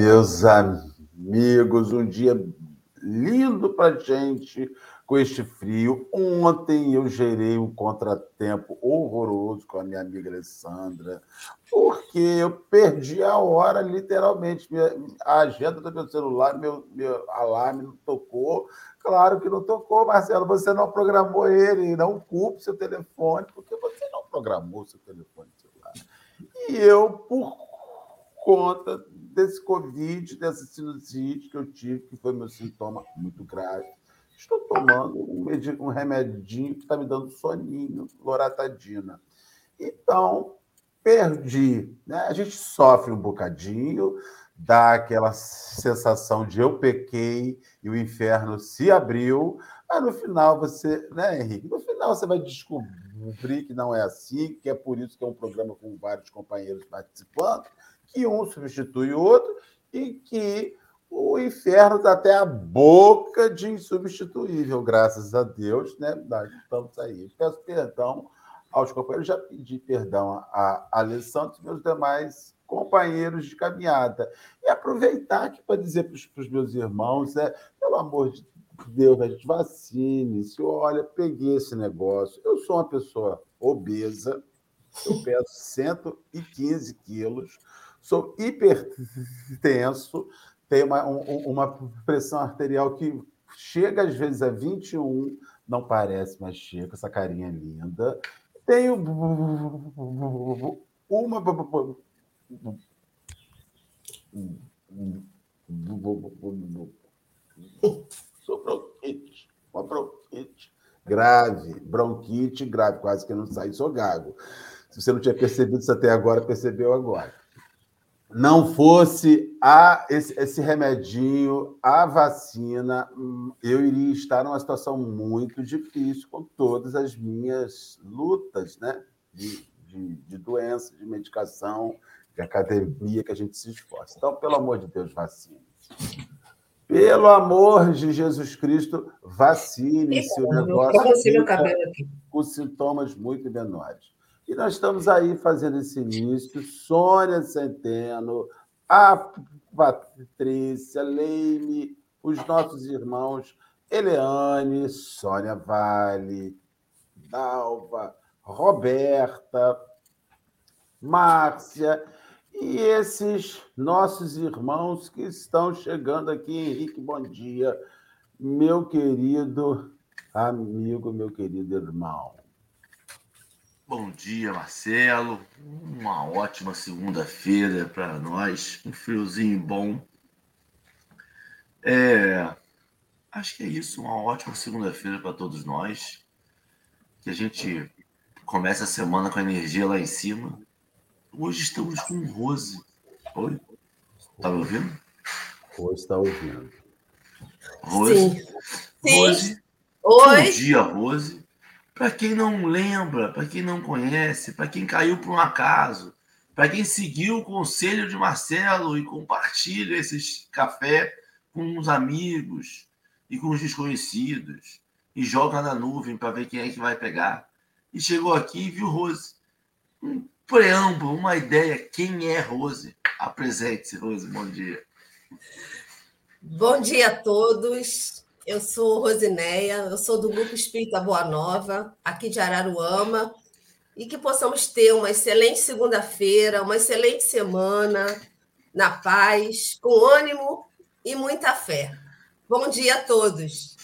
meus amigos. Um dia lindo para gente com este frio. Ontem eu gerei um contratempo horroroso com a minha amiga Alessandra, porque eu perdi a hora, literalmente. Minha, a agenda do meu celular, meu, meu alarme não tocou. Claro que não tocou, Marcelo. Você não programou ele. Não culpe seu telefone, porque você não programou seu telefone celular. E eu, por conta desse Covid, dessa sinusite que eu tive, que foi meu sintoma muito grave. Estou tomando um, um remedinho que está me dando soninho, loratadina. Então, perdi. Né? A gente sofre um bocadinho, dá aquela sensação de eu pequei e o inferno se abriu, mas no final você, né, Henrique? No final você vai descobrir que não é assim, que é por isso que é um programa com vários companheiros participando, que um substitui o outro e que o inferno está até a boca de insubstituível, graças a Deus, né? Nós estamos aí. Peço perdão aos companheiros, já pedi perdão a Alessandro e meus demais companheiros de caminhada. E aproveitar aqui para dizer para os meus irmãos, é, pelo amor de Deus, a gente vacine-se. Olha, peguei esse negócio. Eu sou uma pessoa obesa, eu peso 115 quilos, sou hipertenso, tenho uma, um, uma pressão arterial que chega às vezes a 21, não parece, mas chega, essa carinha linda. Tenho uma. Sou bronquite, uma bronquite grave, bronquite grave, quase que não sai, sou gago. Se você não tinha percebido isso até agora, percebeu agora não fosse a, esse, esse, remedinho, a vacina, eu iria estar numa situação muito difícil com todas as minhas lutas né? de, de, de doença, de medicação, de academia que a gente se esforça. Então, pelo amor de Deus, vacine. Pelo amor de Jesus Cristo, vacine-se o negócio com sintomas muito menores. E nós estamos aí fazendo esse início. Sônia Centeno, a Patrícia, Leime, os nossos irmãos Eleane, Sônia Vale, Dalva, Roberta, Márcia e esses nossos irmãos que estão chegando aqui. Henrique, bom dia. Meu querido amigo, meu querido irmão. Bom dia, Marcelo. Uma ótima segunda-feira para nós. Um friozinho bom. É, acho que é isso. Uma ótima segunda-feira para todos nós. Que a gente comece a semana com a energia lá em cima. Hoje estamos com Rose. Oi? Tá me ouvindo? Rose está ouvindo. Rose. Sim. Rose. Sim. Oi. Bom dia, Rose. Para quem não lembra, para quem não conhece, para quem caiu por um acaso, para quem seguiu o conselho de Marcelo e compartilha esses café com os amigos e com os desconhecidos e joga na nuvem para ver quem é que vai pegar. E chegou aqui e viu Rose. Um preâmbulo, uma ideia. Quem é Rose? Apresente-se, Rose. Bom dia. Bom dia a todos. Eu sou Rosineia, eu sou do Grupo Espírita Boa Nova, aqui de Araruama, e que possamos ter uma excelente segunda-feira, uma excelente semana, na paz, com ânimo e muita fé. Bom dia a todos.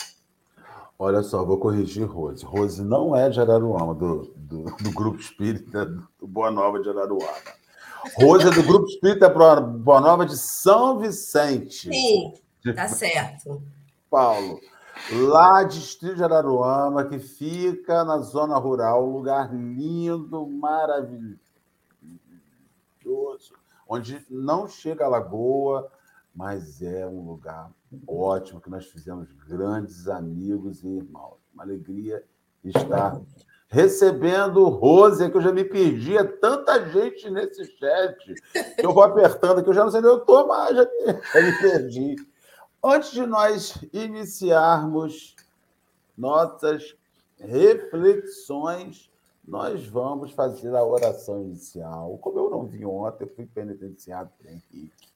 Olha só, vou corrigir Rose. Rose não é de Araruama, do, do, do Grupo Espírita do Boa Nova de Araruama. Rose é do Grupo Espírita Boa Nova de São Vicente. Sim, tá certo. Paulo, lá Distrito de Araruama, que fica na zona rural, um lugar lindo, maravilhoso, onde não chega a lagoa, mas é um lugar ótimo, que nós fizemos grandes amigos e irmãos. Uma alegria estar recebendo Rose, que eu já me perdi, é tanta gente nesse chat, que eu vou apertando, que eu já não sei onde eu estou, mas já me perdi. Antes de nós iniciarmos nossas reflexões, nós vamos fazer a oração inicial. Como eu não vi ontem, eu fui penitenciado por Henrique.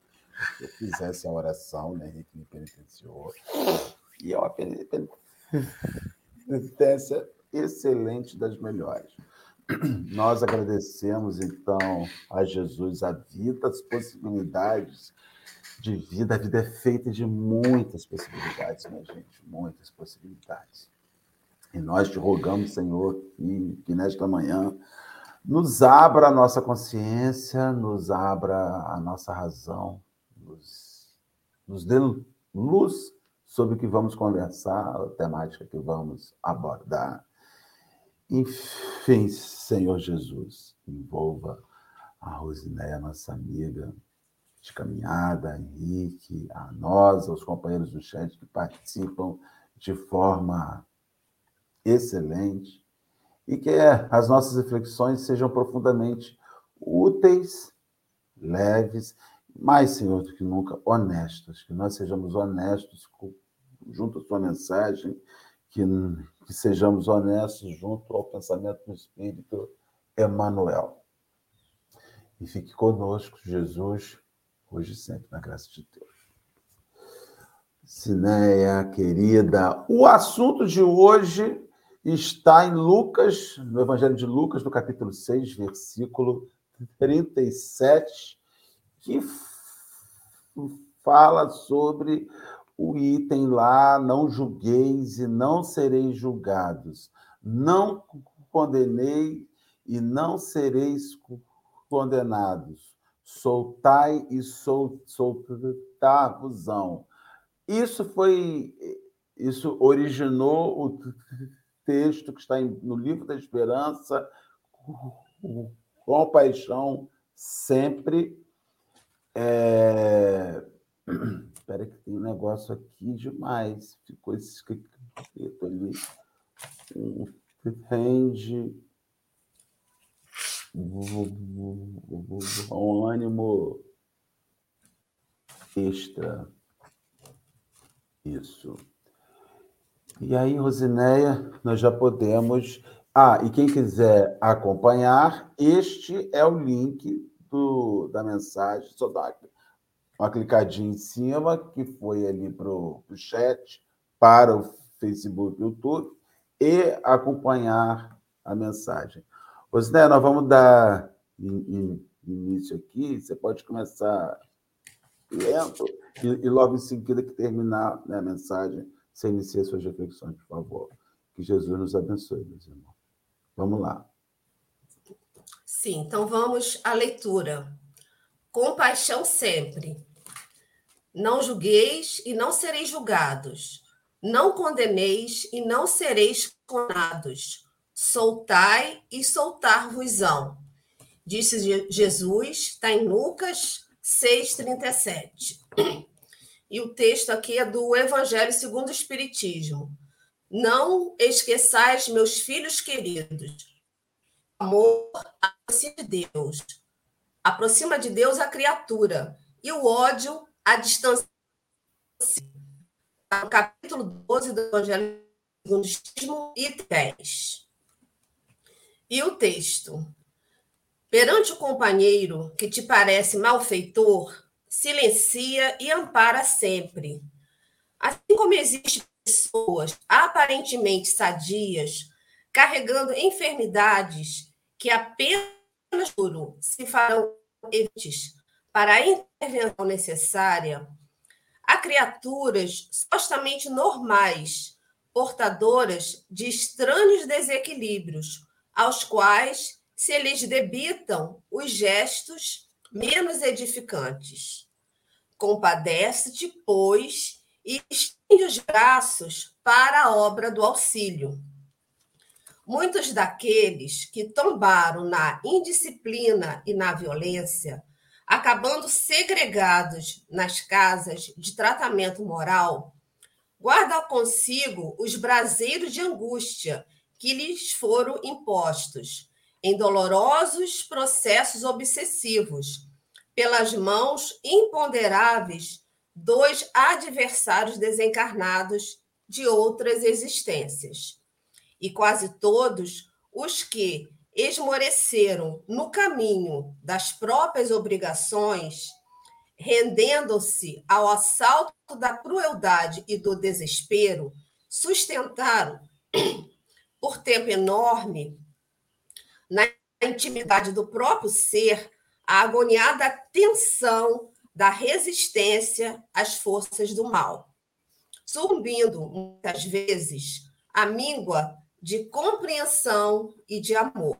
eu fizesse a oração, né? Henrique me penitenciou. E é uma penitência excelente das melhores. Nós agradecemos, então, a Jesus a vida, as possibilidades de vida. A vida é feita de muitas possibilidades, minha gente, muitas possibilidades. E nós te rogamos, Senhor, que, que nesta manhã nos abra a nossa consciência, nos abra a nossa razão, nos, nos dê luz sobre o que vamos conversar, a temática que vamos abordar. Enfim, Senhor Jesus, envolva a Rosinéia, nossa amiga de caminhada, Henrique, a nós, aos companheiros do chat que participam de forma excelente e que as nossas reflexões sejam profundamente úteis, leves, mais, Senhor, do que nunca, honestos, que nós sejamos honestos junto à tua mensagem, que, que sejamos honestos junto ao pensamento do Espírito Emmanuel. E fique conosco, Jesus, hoje e sempre, na graça de Deus. Cineia, querida, o assunto de hoje está em Lucas, no Evangelho de Lucas, no capítulo 6, versículo 37, que fala sobre o item lá, não julgueis e não sereis julgados. Não condenei e não sereis condenados. Soltai e sol, soltar-vos-ão. Isso foi, isso originou o texto que está no livro da Esperança, com paixão sempre. É... Espera que tem um negócio aqui demais. Ficou escrito ali. Um rende um ânimo extra. Isso. E aí, Rosinéia, nós já podemos. Ah, e quem quiser acompanhar, este é o link do, da mensagem. Só dá uma clicadinha em cima, que foi ali para o chat, para o Facebook YouTube, e acompanhar a mensagem. Rosinéia, nós vamos dar início aqui. Você pode começar lento e, e logo em seguida que terminar né, a mensagem você inicia suas reflexões, por favor. Que Jesus nos abençoe, meus irmãos. Vamos lá. Sim, então vamos à leitura. Compaixão sempre. Não julgueis e não sereis julgados. Não condeneis e não sereis condenados. Soltai e soltar-vos-ão. Disse Jesus, está em Lucas 6,37. E o texto aqui é do Evangelho segundo o Espiritismo. Não esqueçais, meus filhos queridos, amor aproxima de Deus. Aproxima de Deus a criatura e o ódio a distância. No capítulo 12 do Evangelho segundo o Espiritismo, e 10. E o texto. Perante o companheiro que te parece malfeitor, silencia e ampara sempre. Assim como existem pessoas aparentemente sadias, carregando enfermidades que apenas se farão evites para a intervenção necessária, há criaturas supostamente normais, portadoras de estranhos desequilíbrios, aos quais se lhes debitam os gestos menos edificantes. Compadece-te, pois, e estende os braços para a obra do auxílio. Muitos daqueles que tombaram na indisciplina e na violência, acabando segregados nas casas de tratamento moral, guardam consigo os braseiros de angústia que lhes foram impostos em dolorosos processos obsessivos, pelas mãos imponderáveis dos adversários desencarnados de outras existências. E quase todos os que esmoreceram no caminho das próprias obrigações, rendendo-se ao assalto da crueldade e do desespero, sustentaram por tempo enorme na intimidade do próprio ser a agoniada tensão da resistência às forças do mal, sucumbindo muitas vezes à míngua de compreensão e de amor.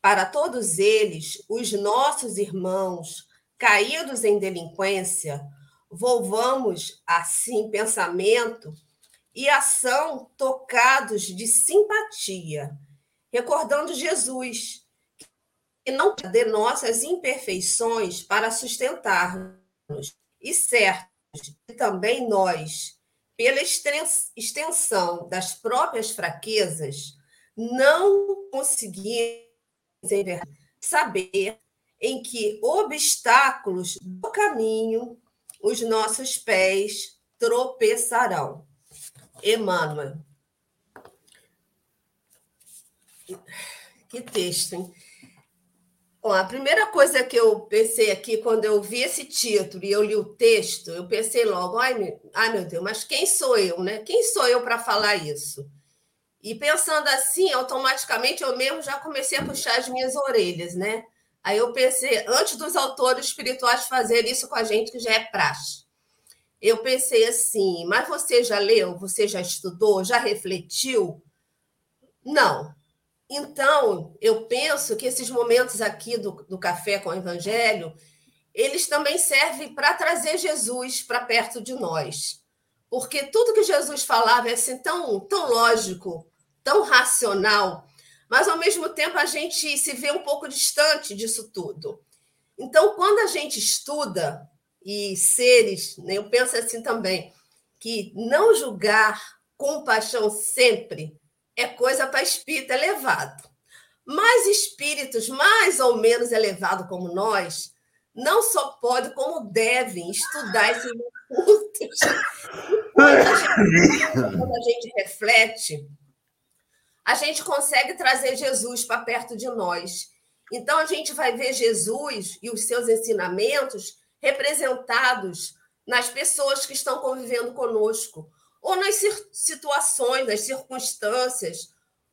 Para todos eles, os nossos irmãos caídos em delinquência, volvamos assim pensamento e ação tocados de simpatia, recordando Jesus, que não de nossas imperfeições para sustentar-nos, e certos que também nós, pela extensão das próprias fraquezas, não conseguimos saber em que obstáculos do caminho os nossos pés tropeçarão. Emmanuel. Que texto, hein? Bom, a primeira coisa que eu pensei aqui, quando eu vi esse título e eu li o texto, eu pensei logo, ai meu, ai, meu Deus, mas quem sou eu, né? Quem sou eu para falar isso? E pensando assim, automaticamente eu mesmo já comecei a puxar as minhas orelhas, né? Aí eu pensei, antes dos autores espirituais fazerem isso com a gente, que já é praxe, eu pensei assim, mas você já leu? Você já estudou? Já refletiu? Não. Então, eu penso que esses momentos aqui do, do Café com o Evangelho, eles também servem para trazer Jesus para perto de nós. Porque tudo que Jesus falava é assim tão, tão lógico, tão racional, mas ao mesmo tempo a gente se vê um pouco distante disso tudo. Então, quando a gente estuda, e seres, né, eu penso assim também, que não julgar com paixão sempre é coisa para espírito elevado. Mas espíritos mais ou menos elevados como nós não só podem, como devem estudar esses assuntos. Quando quando a gente reflete, a gente consegue trazer Jesus para perto de nós. Então, a gente vai ver Jesus e os seus ensinamentos representados nas pessoas que estão convivendo conosco, ou nas situações, nas circunstâncias,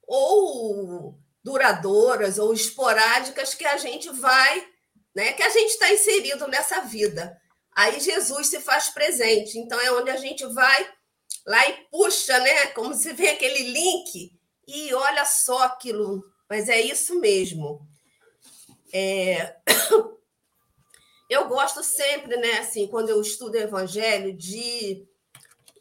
ou duradouras ou esporádicas que a gente vai, né, que a gente está inserido nessa vida. Aí Jesus se faz presente. Então é onde a gente vai lá e puxa, né, como se vê aquele link e olha só aquilo, mas é isso mesmo. É... Eu gosto sempre, né, assim, quando eu estudo o Evangelho, de,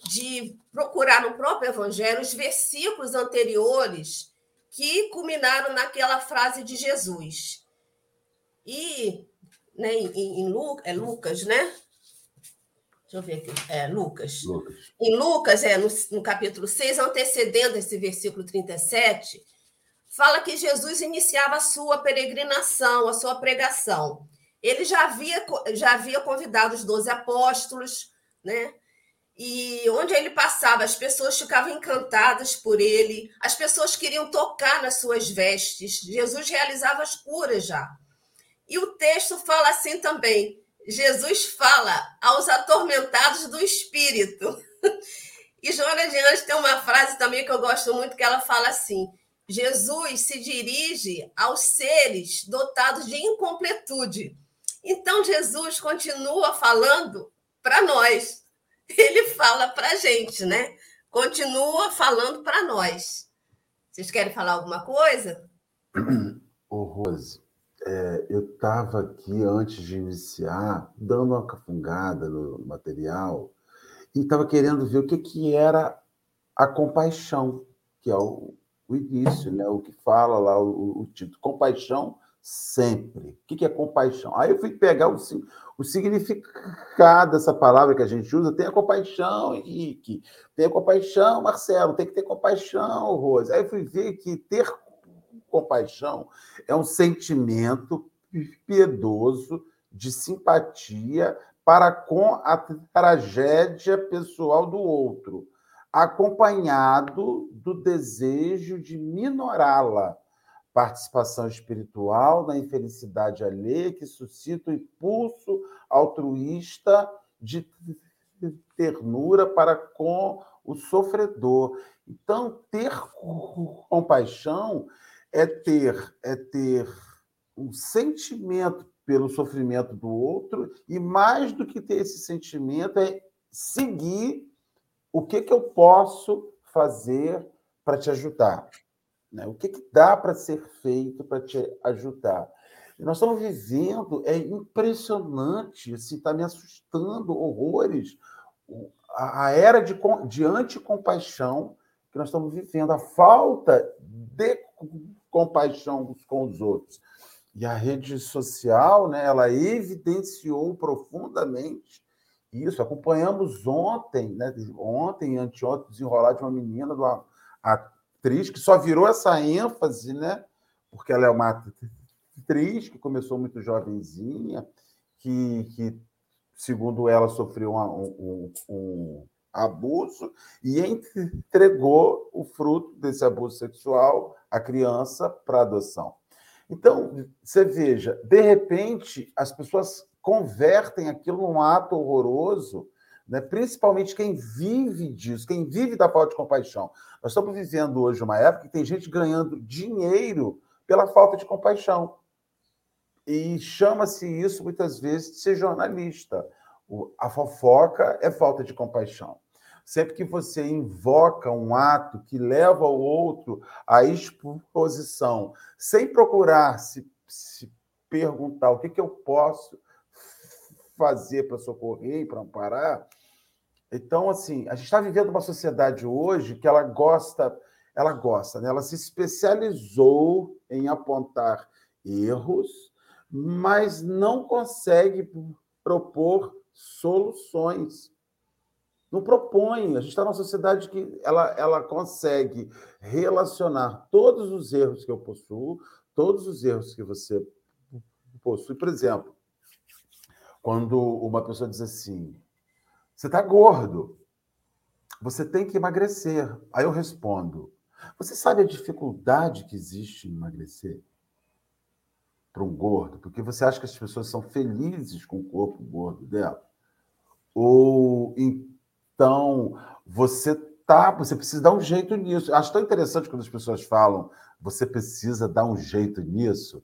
de procurar no próprio Evangelho os versículos anteriores que culminaram naquela frase de Jesus. E né, em, em Lu, é Lucas, né? Deixa eu ver aqui. É, Lucas. Lucas. Em Lucas, é, no, no capítulo 6, antecedendo esse versículo 37, fala que Jesus iniciava a sua peregrinação, a sua pregação. Ele já havia, já havia convidado os doze apóstolos, né? E onde ele passava, as pessoas ficavam encantadas por ele, as pessoas queriam tocar nas suas vestes. Jesus realizava as curas já. E o texto fala assim também: Jesus fala aos atormentados do espírito. E Joana de Anjos tem uma frase também que eu gosto muito, que ela fala assim: Jesus se dirige aos seres dotados de incompletude. Então, Jesus continua falando para nós. Ele fala para a gente, né? Continua falando para nós. Vocês querem falar alguma coisa? Ô, Rose, é, eu estava aqui antes de iniciar, dando uma cafungada no material, e estava querendo ver o que, que era a compaixão, que é o, o início, né? o que fala lá o, o título. Compaixão sempre. O que, é compaixão? Aí eu fui pegar o, o significado dessa palavra que a gente usa. Tem a compaixão, Henrique. Tem a compaixão, Marcelo. Tem que ter compaixão, Rose. Aí eu fui ver que ter compaixão é um sentimento piedoso de simpatia para com a tragédia pessoal do outro, acompanhado do desejo de minorá-la, participação espiritual na infelicidade alheia que suscita o impulso altruísta de ternura para com o sofredor. Então, ter compaixão é ter é ter um sentimento pelo sofrimento do outro e mais do que ter esse sentimento é seguir o que que eu posso fazer para te ajudar, né? O que que dá para ser feito para te ajudar? E nós estamos vivendo, é impressionante, assim, está me assustando horrores a, a era de, de anticompaixão que nós estamos vivendo, a falta de compaixão com os outros. E a rede social, né, ela evidenciou profundamente isso. Acompanhamos ontem, né, ontem, anteontem, desenrolar de uma menina, de uma atriz, que só virou essa ênfase, né, porque ela é uma atriz que começou muito jovenzinha, que, que segundo ela, sofreu um, um, um abuso e entregou o fruto desse abuso sexual à criança para adoção. Então, você veja, de repente, as pessoas convertem aquilo num ato horroroso, né? principalmente quem vive disso, quem vive da falta de compaixão. Nós estamos vivendo hoje uma época que tem gente ganhando dinheiro pela falta de compaixão. E chama-se isso muitas vezes de ser jornalista. A fofoca é falta de compaixão. Sempre que você invoca um ato que leva o outro à exposição, sem procurar se, se perguntar o que, que eu posso fazer para socorrer para amparar. Então, assim, a gente está vivendo uma sociedade hoje que ela gosta, ela gosta, né? ela se especializou em apontar erros mas não consegue propor soluções. Não propõe. A gente está numa sociedade que ela, ela consegue relacionar todos os erros que eu possuo, todos os erros que você possui. Por exemplo, quando uma pessoa diz assim: você está gordo, você tem que emagrecer. Aí eu respondo: você sabe a dificuldade que existe em emagrecer? para um gordo? Porque você acha que as pessoas são felizes com o corpo gordo dela? Ou então você tá, você precisa dar um jeito nisso. Acho tão interessante quando as pessoas falam você precisa dar um jeito nisso,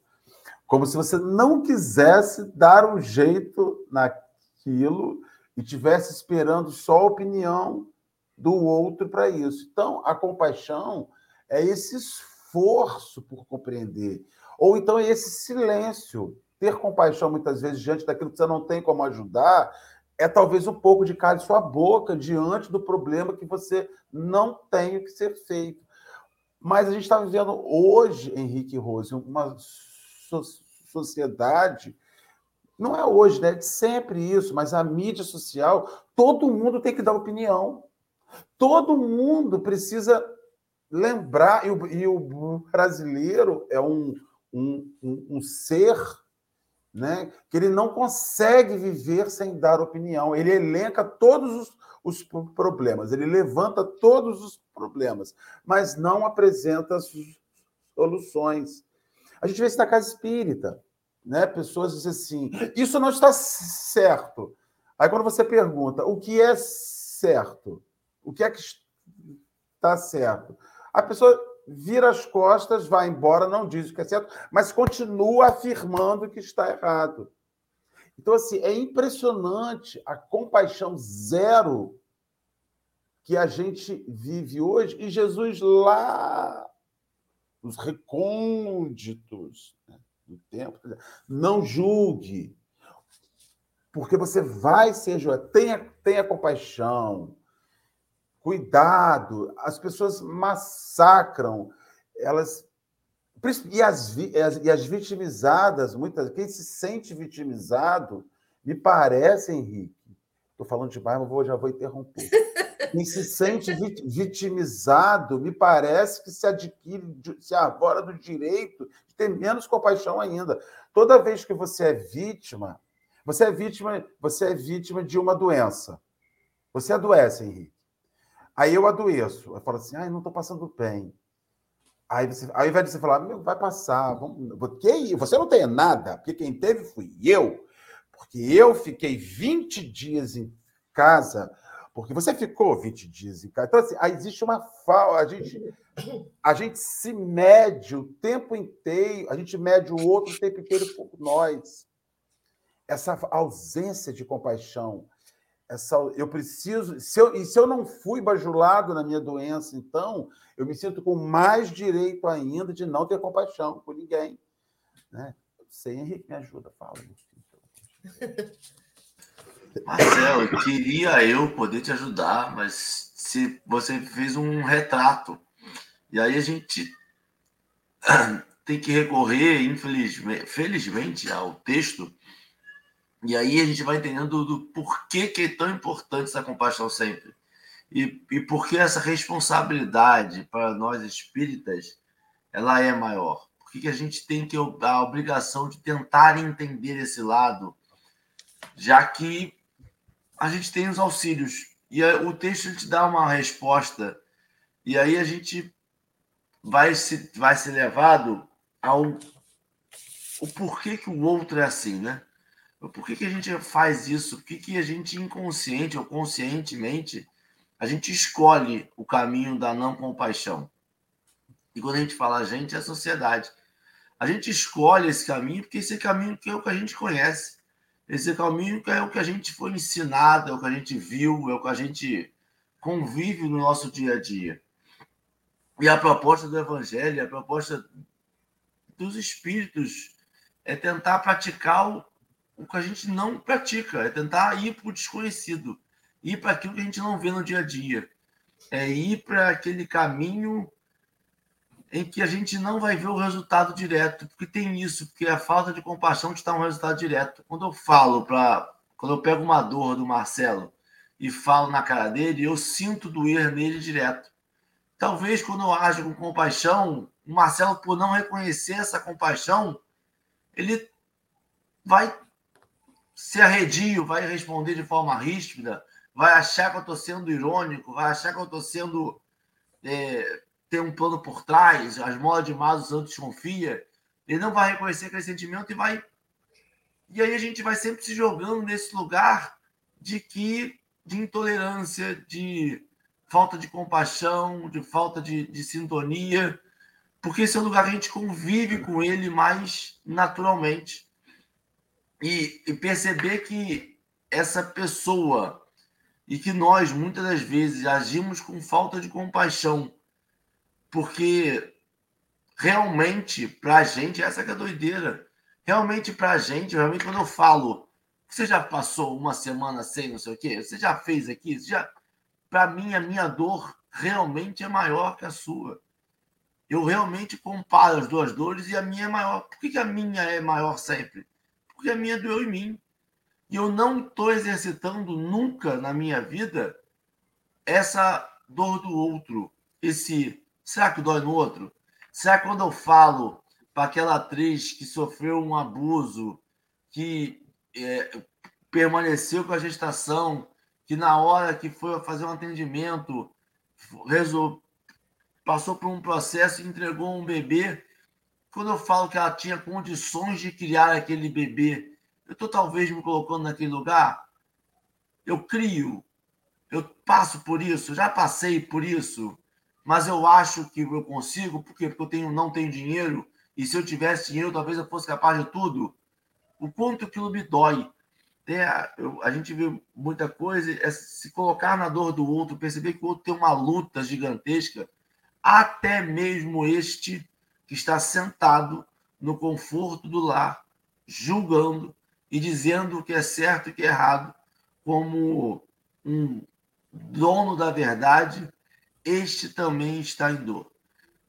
como se você não quisesse dar um jeito naquilo e tivesse esperando só a opinião do outro para isso. Então, a compaixão é esse esforço por compreender. Ou então é esse silêncio. Ter compaixão, muitas vezes, diante daquilo que você não tem como ajudar, é talvez um pouco de cala sua boca diante do problema que você não tem o que ser feito. Mas a gente está vivendo hoje, Henrique Rose, uma so sociedade. Não é hoje, né? É sempre isso, mas a mídia social, todo mundo tem que dar opinião. Todo mundo precisa lembrar, e o, e o brasileiro é um, um, um, um ser né, que ele não consegue viver sem dar opinião. Ele elenca todos os, os, problemas, ele levanta todos os problemas, mas não apresenta soluções. A gente vê isso na casa espírita. Né? Pessoas dizem assim: isso não está certo. Aí, quando você pergunta o que é certo, o que é que está certo, a pessoa vira as costas, vai embora, não diz o que é certo, mas continua afirmando que está errado. Então, assim, é impressionante a compaixão zero que a gente vive hoje, e Jesus lá nos recônditos né, do tempo, não julgue, porque você vai ser julgado. Tenha, tenha compaixão, Cuidado, as pessoas massacram, elas e as, e as vitimizadas, muitas quem se sente vitimizado, me parece, Henrique, estou falando demais, mas vou, já vou interromper. Quem se sente vitimizado, me parece que se adquire, se arvora do direito de ter menos compaixão ainda. Toda vez que você é vítima, você é vítima, você é vítima de uma doença. Você adoece, Henrique. Aí eu adoeço. Eu falo assim, ai, não estou passando bem. Aí você, ao invés de você falar, meu, vai passar, vamos, você não tem nada, porque quem teve fui eu, porque eu fiquei 20 dias em casa, porque você ficou 20 dias em casa. Então, assim, existe uma falta, a gente, a gente se mede o tempo inteiro, a gente mede o outro o tempo inteiro por nós. Essa ausência de compaixão, essa, eu preciso. Se eu, e se eu não fui bajulado na minha doença, então eu me sinto com mais direito ainda de não ter compaixão por ninguém. Né? Sei, Henrique, me ajuda, fala. Marcelo, queria eu poder te ajudar, mas se você fez um retrato, e aí a gente tem que recorrer, infelizmente, felizmente, ao texto e aí a gente vai entendendo do porquê que é tão importante essa compaixão sempre. E, e por que essa responsabilidade para nós espíritas ela é maior. Por que a gente tem que a obrigação de tentar entender esse lado, já que a gente tem os auxílios. E o texto te dá uma resposta. E aí a gente vai se, vai ser levado ao o porquê que o outro é assim, né? Por que, que a gente faz isso? Por que, que a gente, inconsciente ou conscientemente, a gente escolhe o caminho da não compaixão? E quando a gente fala a gente, é a sociedade. A gente escolhe esse caminho porque esse caminho que é o que a gente conhece. Esse caminho é o que a gente foi ensinado, é o que a gente viu, é o que a gente convive no nosso dia a dia. E a proposta do Evangelho, a proposta dos Espíritos é tentar praticar o, o que a gente não pratica, é tentar ir para o desconhecido, ir para aquilo que a gente não vê no dia a dia, é ir para aquele caminho em que a gente não vai ver o resultado direto, porque tem isso, porque a falta de compaixão te dá um resultado direto. Quando eu falo para, quando eu pego uma dor do Marcelo e falo na cara dele, eu sinto doer nele direto. Talvez quando eu ajo com compaixão, o Marcelo, por não reconhecer essa compaixão, ele vai ser arredio, vai responder de forma ríspida, vai achar que eu estou sendo irônico, vai achar que eu estou sendo. É, tem um plano por trás, as molas de más os outros desconfia. Ele não vai reconhecer aquele sentimento e vai. E aí a gente vai sempre se jogando nesse lugar de que de intolerância, de falta de compaixão, de falta de, de sintonia, porque esse é o lugar que a gente convive com ele mais naturalmente e, e perceber que essa pessoa e que nós muitas das vezes agimos com falta de compaixão, porque realmente para a gente essa que é a doideira. Realmente para a gente, realmente quando eu falo, você já passou uma semana sem não sei o quê, você já fez aqui, já para mim a minha dor realmente é maior que a sua. Eu realmente comparo as duas dores e a minha é maior. Por que, que a minha é maior sempre? porque a minha doeu em mim. E eu não estou exercitando nunca na minha vida essa dor do outro. Esse, será que dói no outro? Será que quando eu falo para aquela atriz que sofreu um abuso, que é, permaneceu com a gestação, que na hora que foi fazer um atendimento, resol... passou por um processo e entregou um bebê, quando eu falo que ela tinha condições de criar aquele bebê, eu estou talvez me colocando naquele lugar? Eu crio, eu passo por isso, já passei por isso, mas eu acho que eu consigo, por quê? Porque eu tenho, não tenho dinheiro, e se eu tivesse dinheiro, talvez eu fosse capaz de tudo. O quanto aquilo me dói. É, eu, a gente vê muita coisa, é se colocar na dor do outro, perceber que o outro tem uma luta gigantesca, até mesmo este que está sentado no conforto do lar, julgando e dizendo o que é certo e o que é errado, como um dono da verdade, este também está em dor.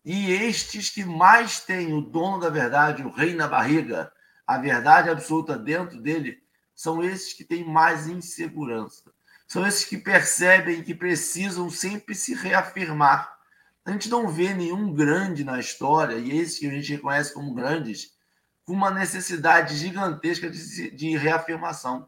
E estes que mais têm o dono da verdade, o rei na barriga, a verdade absoluta dentro dele, são esses que têm mais insegurança. São esses que percebem que precisam sempre se reafirmar a gente não vê nenhum grande na história, e esses que a gente reconhece como grandes, com uma necessidade gigantesca de, de reafirmação.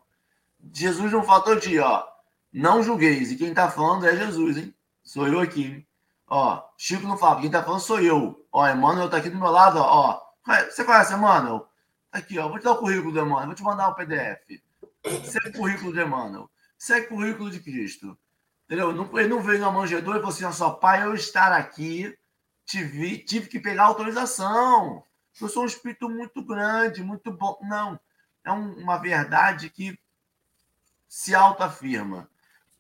Jesus não faltou de, ó, não julgueis, e quem está falando é Jesus, hein? Sou eu aqui. Ó, Chico não fala, quem tá falando sou eu. Ó, Emmanuel tá aqui do meu lado, ó. Você conhece Emmanuel? Aqui, ó, vou te dar o currículo do Emmanuel, vou te mandar o um PDF. Segue o currículo do Emmanuel. Segue o currículo de Cristo. Entendeu? Ele não veio na manjedoura e falou assim: só pai, eu estar aqui, tive, tive que pegar autorização. Eu sou um espírito muito grande, muito bom. Não. É um, uma verdade que se autoafirma.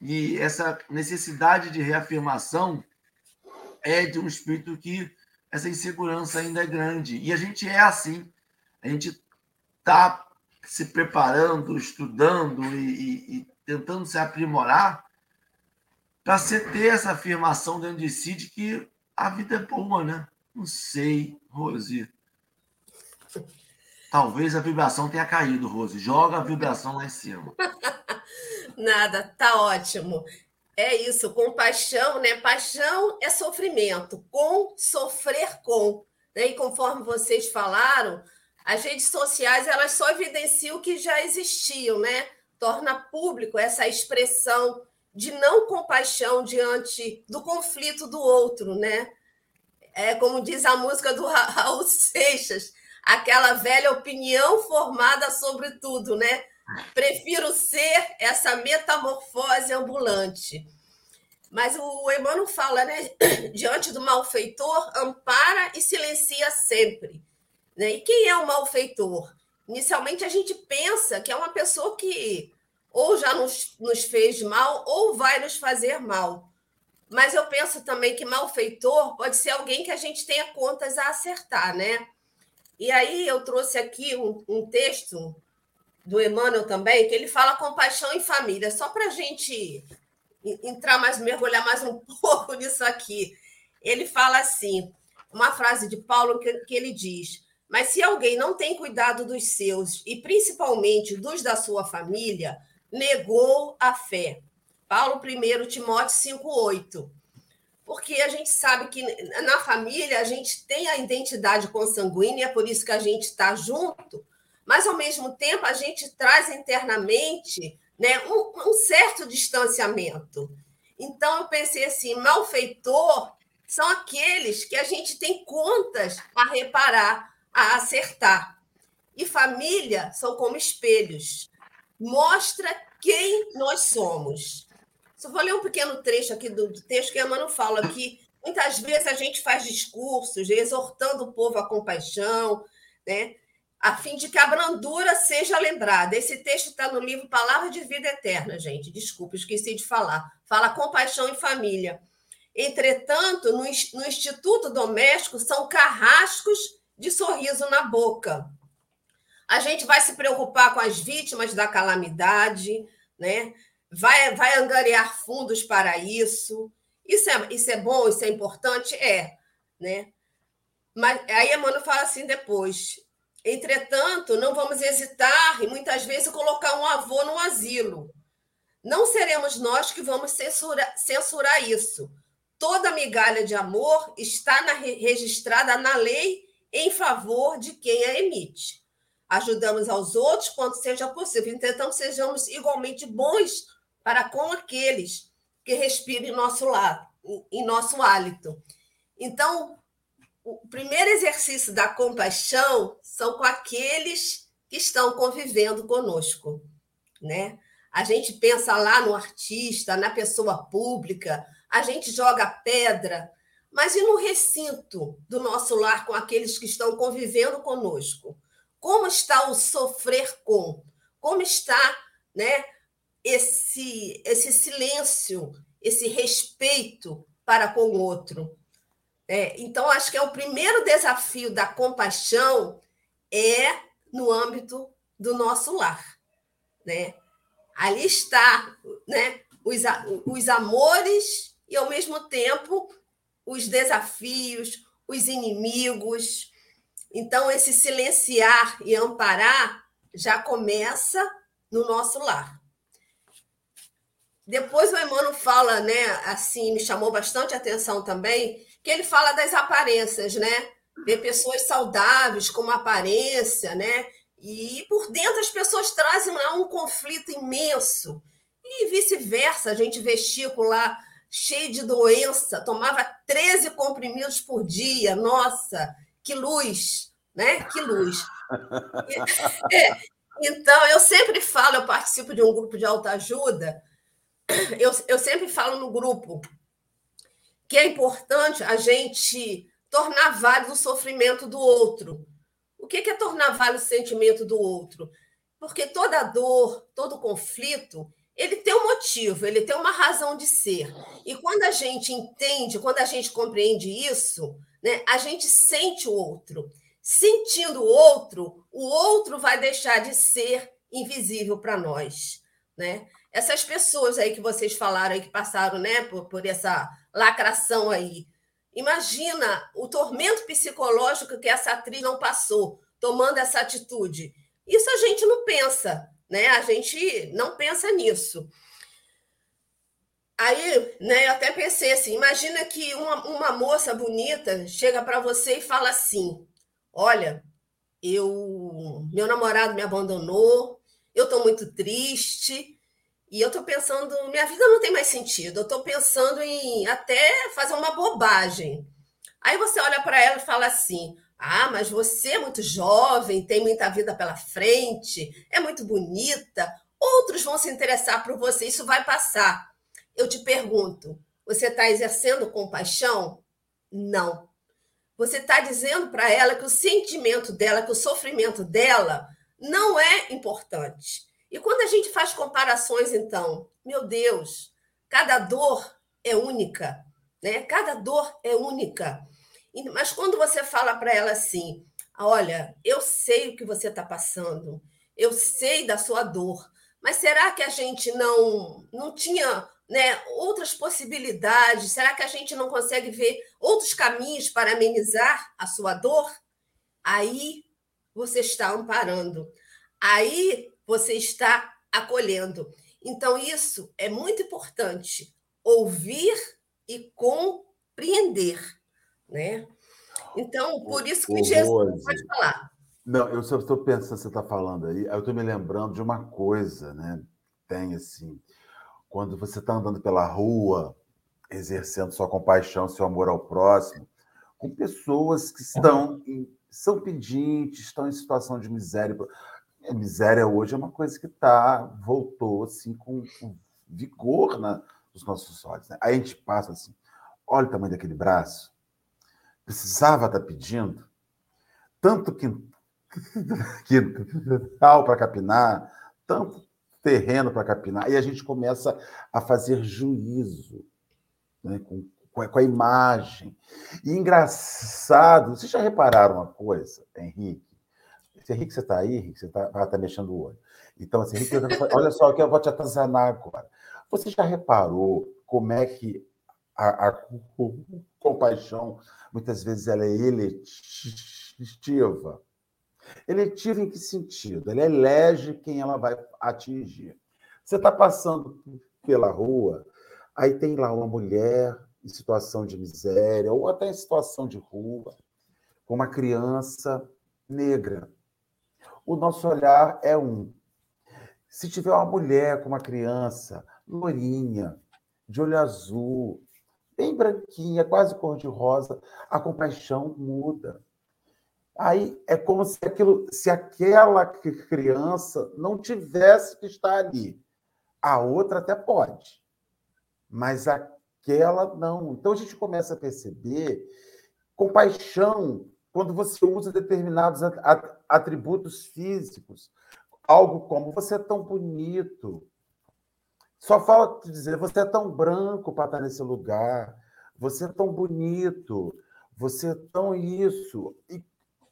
E essa necessidade de reafirmação é de um espírito que essa insegurança ainda é grande. E a gente é assim. A gente está se preparando, estudando e, e, e tentando se aprimorar para você ter essa afirmação dentro de si de que a vida é boa, né? Não sei, Rose. Talvez a vibração tenha caído, Rose. Joga a vibração lá em cima. Nada, tá ótimo. É isso, compaixão, né? Paixão é sofrimento, com sofrer com. Né? E conforme vocês falaram, as redes sociais elas só evidenciam o que já existiam, né? Torna público essa expressão de não compaixão diante do conflito do outro, né? É como diz a música do Raul Seixas, aquela velha opinião formada sobre tudo, né? Prefiro ser essa metamorfose ambulante. Mas o Emmanuel fala, né? Diante do malfeitor, ampara e silencia sempre. Né? E quem é o malfeitor? Inicialmente a gente pensa que é uma pessoa que ou já nos, nos fez mal ou vai nos fazer mal. Mas eu penso também que malfeitor pode ser alguém que a gente tenha contas a acertar, né? E aí eu trouxe aqui um, um texto do Emmanuel também, que ele fala compaixão em família, só para a gente entrar mais, mergulhar mais um pouco nisso aqui. Ele fala assim, uma frase de Paulo que, que ele diz: Mas se alguém não tem cuidado dos seus, e principalmente dos da sua família, negou a fé. Paulo 1 Timóteo 5,8. Porque a gente sabe que na família a gente tem a identidade consanguínea, é por isso que a gente está junto, mas ao mesmo tempo a gente traz internamente né, um, um certo distanciamento. Então eu pensei assim: malfeitor são aqueles que a gente tem contas a reparar, a acertar. E família são como espelhos mostra quem nós somos. Só vou ler um pequeno trecho aqui do, do texto que a Mano fala que muitas vezes a gente faz discursos exortando o povo à compaixão, né? A fim de que a brandura seja lembrada. Esse texto está no livro Palavra de Vida Eterna, gente. Desculpa, esqueci de falar. Fala compaixão em família. Entretanto, no, no Instituto Doméstico, são carrascos de sorriso na boca. A gente vai se preocupar com as vítimas da calamidade, né? vai, vai angariar fundos para isso. Isso é, isso é bom, isso é importante? É. Né? Mas aí Emmanuel fala assim depois. Entretanto, não vamos hesitar e muitas vezes colocar um avô no asilo. Não seremos nós que vamos censurar, censurar isso. Toda migalha de amor está na, registrada na lei em favor de quem a emite ajudamos aos outros quanto seja possível. Então, sejamos igualmente bons para com aqueles que respiram em nosso lado, em nosso hálito. Então, o primeiro exercício da compaixão são com aqueles que estão convivendo conosco, né? A gente pensa lá no artista, na pessoa pública, a gente joga pedra, mas e no recinto do nosso lar com aqueles que estão convivendo conosco? Como está o sofrer com? Como está, né, esse esse silêncio, esse respeito para com o outro? É, então, acho que é o primeiro desafio da compaixão é no âmbito do nosso lar, né? Ali está, né, os, os amores e ao mesmo tempo os desafios, os inimigos, então, esse silenciar e amparar já começa no nosso lar. Depois o Emmanuel fala, né, assim, me chamou bastante atenção também, que ele fala das aparências, né? Ver pessoas saudáveis com uma aparência, né? E por dentro as pessoas trazem lá um conflito imenso. E vice-versa, a gente vê Chico lá cheio de doença, tomava 13 comprimidos por dia. Nossa, que luz, né? Que luz. É, então, eu sempre falo, eu participo de um grupo de autoajuda, eu, eu sempre falo no grupo que é importante a gente tornar válido o sofrimento do outro. O que é tornar válido o sentimento do outro? Porque toda dor, todo conflito, ele tem um motivo, ele tem uma razão de ser. E quando a gente entende, quando a gente compreende isso, né, a gente sente o outro. Sentindo o outro, o outro vai deixar de ser invisível para nós, né? Essas pessoas aí que vocês falaram aí que passaram, né, por, por essa lacração aí. Imagina o tormento psicológico que essa atriz não passou, tomando essa atitude. Isso a gente não pensa, né? A gente não pensa nisso. Aí, né, eu até pensei assim: imagina que uma, uma moça bonita chega para você e fala assim: Olha, eu meu namorado me abandonou, eu estou muito triste, e eu estou pensando, minha vida não tem mais sentido. Eu estou pensando em até fazer uma bobagem. Aí você olha para ela e fala assim: Ah, mas você é muito jovem, tem muita vida pela frente, é muito bonita. Outros vão se interessar por você, isso vai passar. Eu te pergunto: você está exercendo compaixão? Não. Você está dizendo para ela que o sentimento dela, que o sofrimento dela não é importante. E quando a gente faz comparações, então, meu Deus, cada dor é única, né? Cada dor é única. Mas quando você fala para ela assim, olha, eu sei o que você está passando, eu sei da sua dor, mas será que a gente não não tinha né, outras possibilidades? Será que a gente não consegue ver outros caminhos para amenizar a sua dor? Aí você está amparando. Aí você está acolhendo. Então, isso é muito importante, ouvir e compreender, né? Então, por isso que Jesus pode falar. Não, eu só estou pensando, você está falando aí, eu estou me lembrando de uma coisa, né? Tem assim, quando você está andando pela rua, exercendo sua compaixão, seu amor ao próximo, com pessoas que estão em, são pedintes, estão em situação de miséria. A miséria hoje é uma coisa que tá, voltou assim com, com vigor na, nos nossos olhos. Né? Aí a gente passa assim: olha o tamanho daquele braço. Precisava estar tá pedindo tanto quintal para capinar, tanto terreno para capinar, e a gente começa a fazer juízo né, com, com a imagem. E engraçado, vocês já repararam uma coisa, Henrique? Se Henrique, você está aí, Henrique, você está ah, tá mexendo o olho. Então, assim, Henrique, olha só, que eu vou te atazanar agora. Você já reparou como é que a, a compaixão, muitas vezes, ela é eletiva? Eletiva em que sentido? Ela elege quem ela vai atingir. Você está passando pela rua, aí tem lá uma mulher em situação de miséria, ou até em situação de rua, com uma criança negra o nosso olhar é um. Se tiver uma mulher com uma criança, lourinha, de olho azul, bem branquinha, quase cor-de-rosa, a compaixão muda. Aí é como se aquilo, se aquela criança não tivesse que estar ali. A outra até pode, mas aquela não. Então a gente começa a perceber compaixão quando você usa determinados atributos físicos. Algo como você é tão bonito. Só falta dizer, você é tão branco para estar nesse lugar. Você é tão bonito. Você é tão isso. E,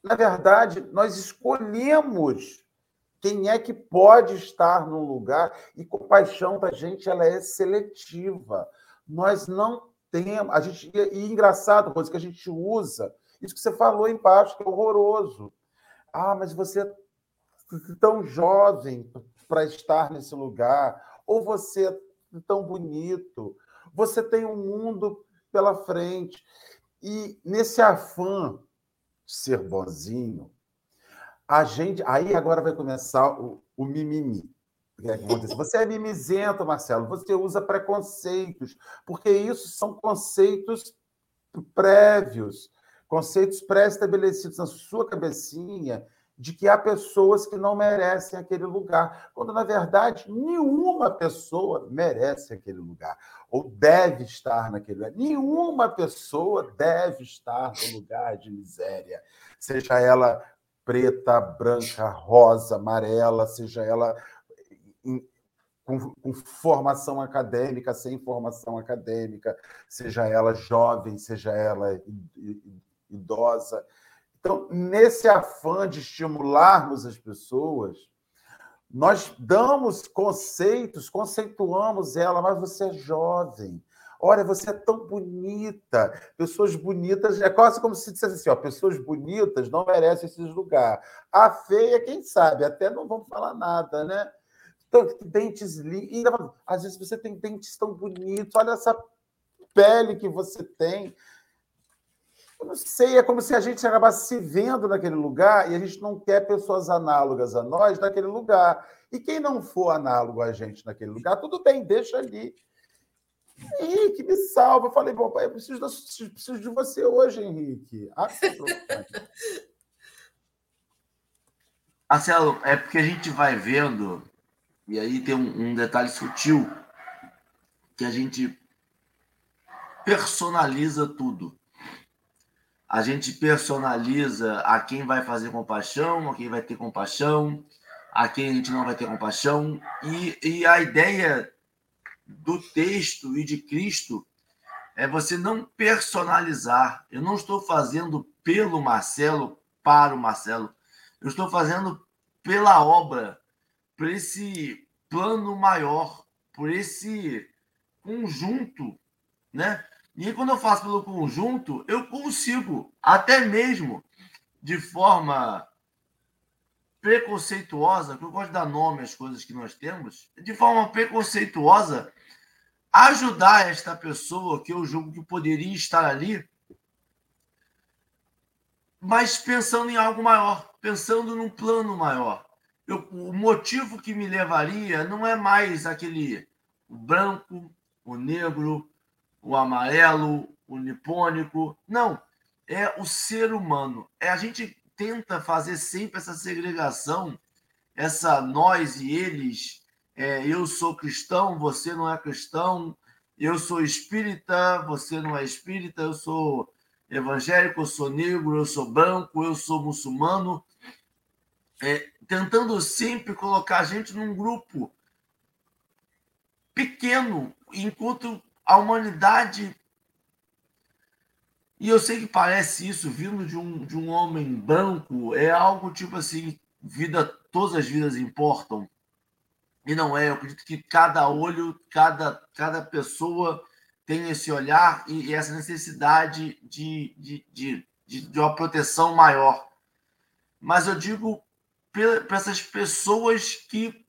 na verdade, nós escolhemos quem é que pode estar num lugar e compaixão da gente ela é seletiva. Nós não temos, a gente e engraçado, coisa que a gente usa isso que você falou embaixo, que é horroroso. Ah, mas você é tão jovem para estar nesse lugar, ou você é tão bonito, você tem um mundo pela frente. E nesse afã de ser bonzinho, a gente. Aí agora vai começar o, o mimimi. Você é mimizento, Marcelo, você usa preconceitos, porque isso são conceitos prévios, conceitos pré-estabelecidos na sua cabecinha de que há pessoas que não merecem aquele lugar, quando na verdade nenhuma pessoa merece aquele lugar ou deve estar naquele lugar. Nenhuma pessoa deve estar no lugar de miséria, seja ela preta, branca, rosa, amarela, seja ela com, com, formação acadêmica, sem formação acadêmica, seja ela jovem, seja ela idosa. Então, nesse afã de estimularmos as pessoas, nós damos conceitos, conceituamos ela, mas você é jovem. Olha, você é tão bonita. Pessoas bonitas, é quase como se dissesse assim: ó, pessoas bonitas não merecem esses lugares. A feia, quem sabe, até não vamos falar nada, né? dentes lindos. Às vezes você tem dentes tão bonitos, olha essa pele que você tem. Eu não sei, é como se a gente acabasse se vendo naquele lugar e a gente não quer pessoas análogas a nós naquele lugar. E quem não for análogo a gente naquele lugar, tudo bem, deixa ali. Henrique, me salva. Eu falei, papai, eu preciso, de, preciso de você hoje, Henrique. Ah, Marcelo, é porque a gente vai vendo e aí tem um, um detalhe sutil que a gente personaliza tudo. A gente personaliza a quem vai fazer compaixão, a quem vai ter compaixão, a quem a gente não vai ter compaixão. E, e a ideia do texto e de Cristo é você não personalizar. Eu não estou fazendo pelo Marcelo, para o Marcelo. Eu estou fazendo pela obra por esse plano maior, por esse conjunto, né? E quando eu faço pelo conjunto, eu consigo, até mesmo de forma preconceituosa, que eu gosto de dar nome às coisas que nós temos, de forma preconceituosa, ajudar esta pessoa que eu julgo que poderia estar ali, mas pensando em algo maior, pensando num plano maior. Eu, o motivo que me levaria não é mais aquele branco, o negro, o amarelo, o nipônico. Não. É o ser humano. É a gente tenta fazer sempre essa segregação, essa nós e eles. É, eu sou cristão, você não é cristão. Eu sou espírita, você não é espírita. Eu sou evangélico, eu sou negro, eu sou branco, eu sou muçulmano é, tentando sempre colocar a gente num grupo pequeno, enquanto a humanidade. E eu sei que parece isso vindo de um, de um homem branco, é algo tipo assim: vida, todas as vidas importam. E não é, eu acredito que cada olho, cada, cada pessoa tem esse olhar e, e essa necessidade de, de, de, de, de uma proteção maior. Mas eu digo para essas pessoas que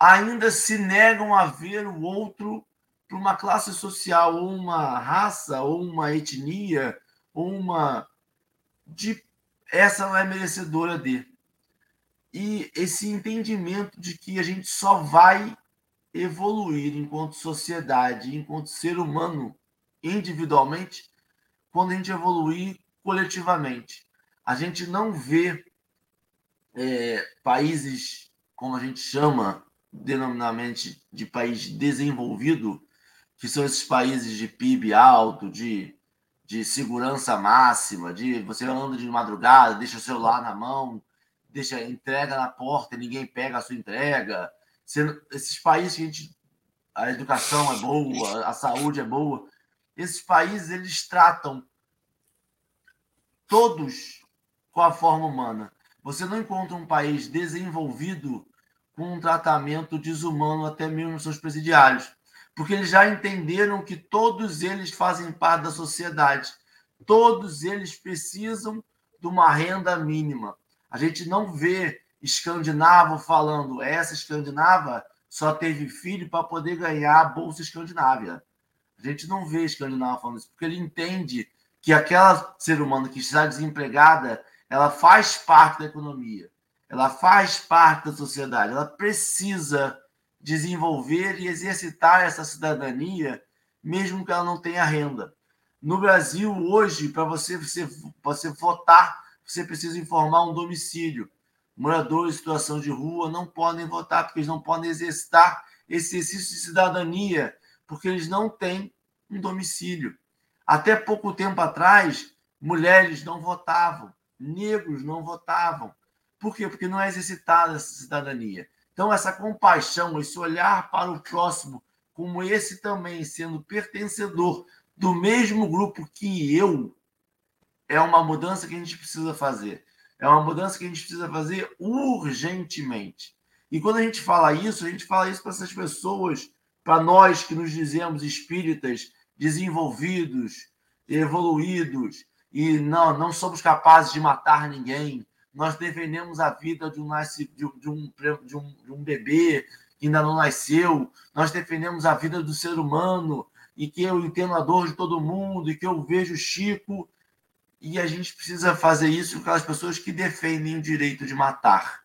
ainda se negam a ver o outro para uma classe social, ou uma raça, ou uma etnia, ou uma. De, essa não é merecedora de. E esse entendimento de que a gente só vai evoluir enquanto sociedade, enquanto ser humano, individualmente, quando a gente evoluir coletivamente. A gente não vê é, países, como a gente chama denominadamente de país desenvolvido, que são esses países de PIB alto, de, de segurança máxima, de você anda de madrugada, deixa o celular na mão, deixa entrega na porta e ninguém pega a sua entrega. esses países que a gente a educação é boa, a saúde é boa, esses países eles tratam todos com a forma humana. Você não encontra um país desenvolvido com um tratamento desumano até mesmo seus presidiários, porque eles já entenderam que todos eles fazem parte da sociedade, todos eles precisam de uma renda mínima. A gente não vê escandinavo falando essa escandinava só teve filho para poder ganhar a bolsa escandinávia. A gente não vê escandinavo falando isso, porque ele entende que aquela ser humano que está desempregada ela faz parte da economia. ela faz parte da sociedade, ela precisa desenvolver e exercitar essa cidadania, mesmo que ela não tenha renda. No Brasil, hoje, para você, você, você votar, você precisa informar um domicílio. Moradores em situação de rua não podem votar, porque eles não podem exercitar esse exercício de cidadania, porque eles não têm um domicílio. Até pouco tempo atrás, mulheres não votavam, negros não votavam. Por quê? Porque não é exercitada essa cidadania. Então, essa compaixão, esse olhar para o próximo, como esse também sendo pertencedor do mesmo grupo que eu, é uma mudança que a gente precisa fazer. É uma mudança que a gente precisa fazer urgentemente. E quando a gente fala isso, a gente fala isso para essas pessoas, para nós que nos dizemos espíritas desenvolvidos, evoluídos, e não, não somos capazes de matar ninguém. Nós defendemos a vida de um, de, um, de, um, de um bebê que ainda não nasceu. Nós defendemos a vida do ser humano e que eu entendo a dor de todo mundo e que eu vejo Chico. E a gente precisa fazer isso com aquelas pessoas que defendem o direito de matar.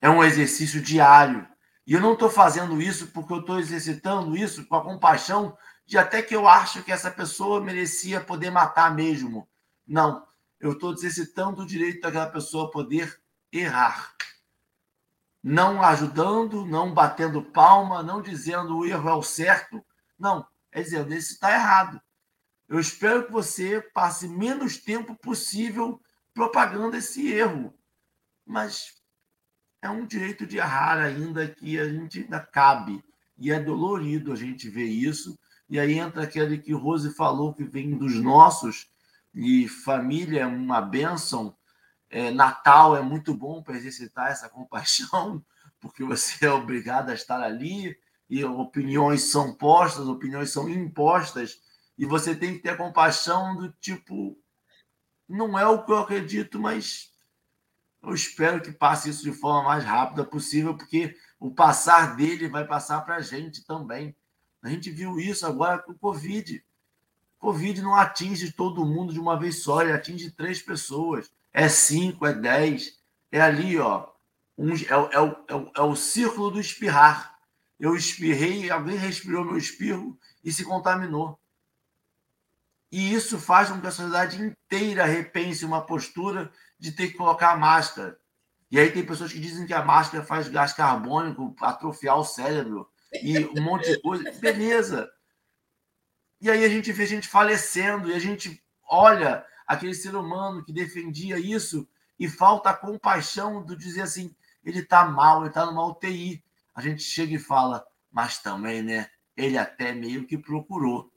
É um exercício diário. E eu não estou fazendo isso porque eu estou exercitando isso com a compaixão de até que eu acho que essa pessoa merecia poder matar mesmo. Não. Eu estou exercitando o direito daquela pessoa poder errar. Não ajudando, não batendo palma, não dizendo o erro é o certo, não, é dizendo, esse está errado. Eu espero que você passe menos tempo possível propagando esse erro. Mas é um direito de errar ainda que a gente ainda cabe. E é dolorido a gente ver isso. E aí entra aquele que Rose falou que vem dos nossos, e família é uma bênção. É, Natal é muito bom para exercitar essa compaixão, porque você é obrigado a estar ali e opiniões são postas, opiniões são impostas, e você tem que ter compaixão do tipo, não é o que eu acredito, mas eu espero que passe isso de forma mais rápida possível, porque o passar dele vai passar para a gente também. A gente viu isso agora com o Covid. Covid não atinge todo mundo de uma vez só, ele atinge três pessoas. É cinco, é dez. É ali, ó. Um, é, é, é, é o círculo do espirrar eu espirrei, alguém respirou meu espirro e se contaminou. E isso faz com que a sociedade inteira repense uma postura de ter que colocar máscara. E aí tem pessoas que dizem que a máscara faz gás carbônico, atrofiar o cérebro e um monte de coisa. Beleza. E aí a gente vê gente falecendo e a gente olha aquele ser humano que defendia isso e falta a compaixão de dizer assim, ele está mal, ele está numa UTI a gente chega e fala, mas também, né? Ele até meio que procurou.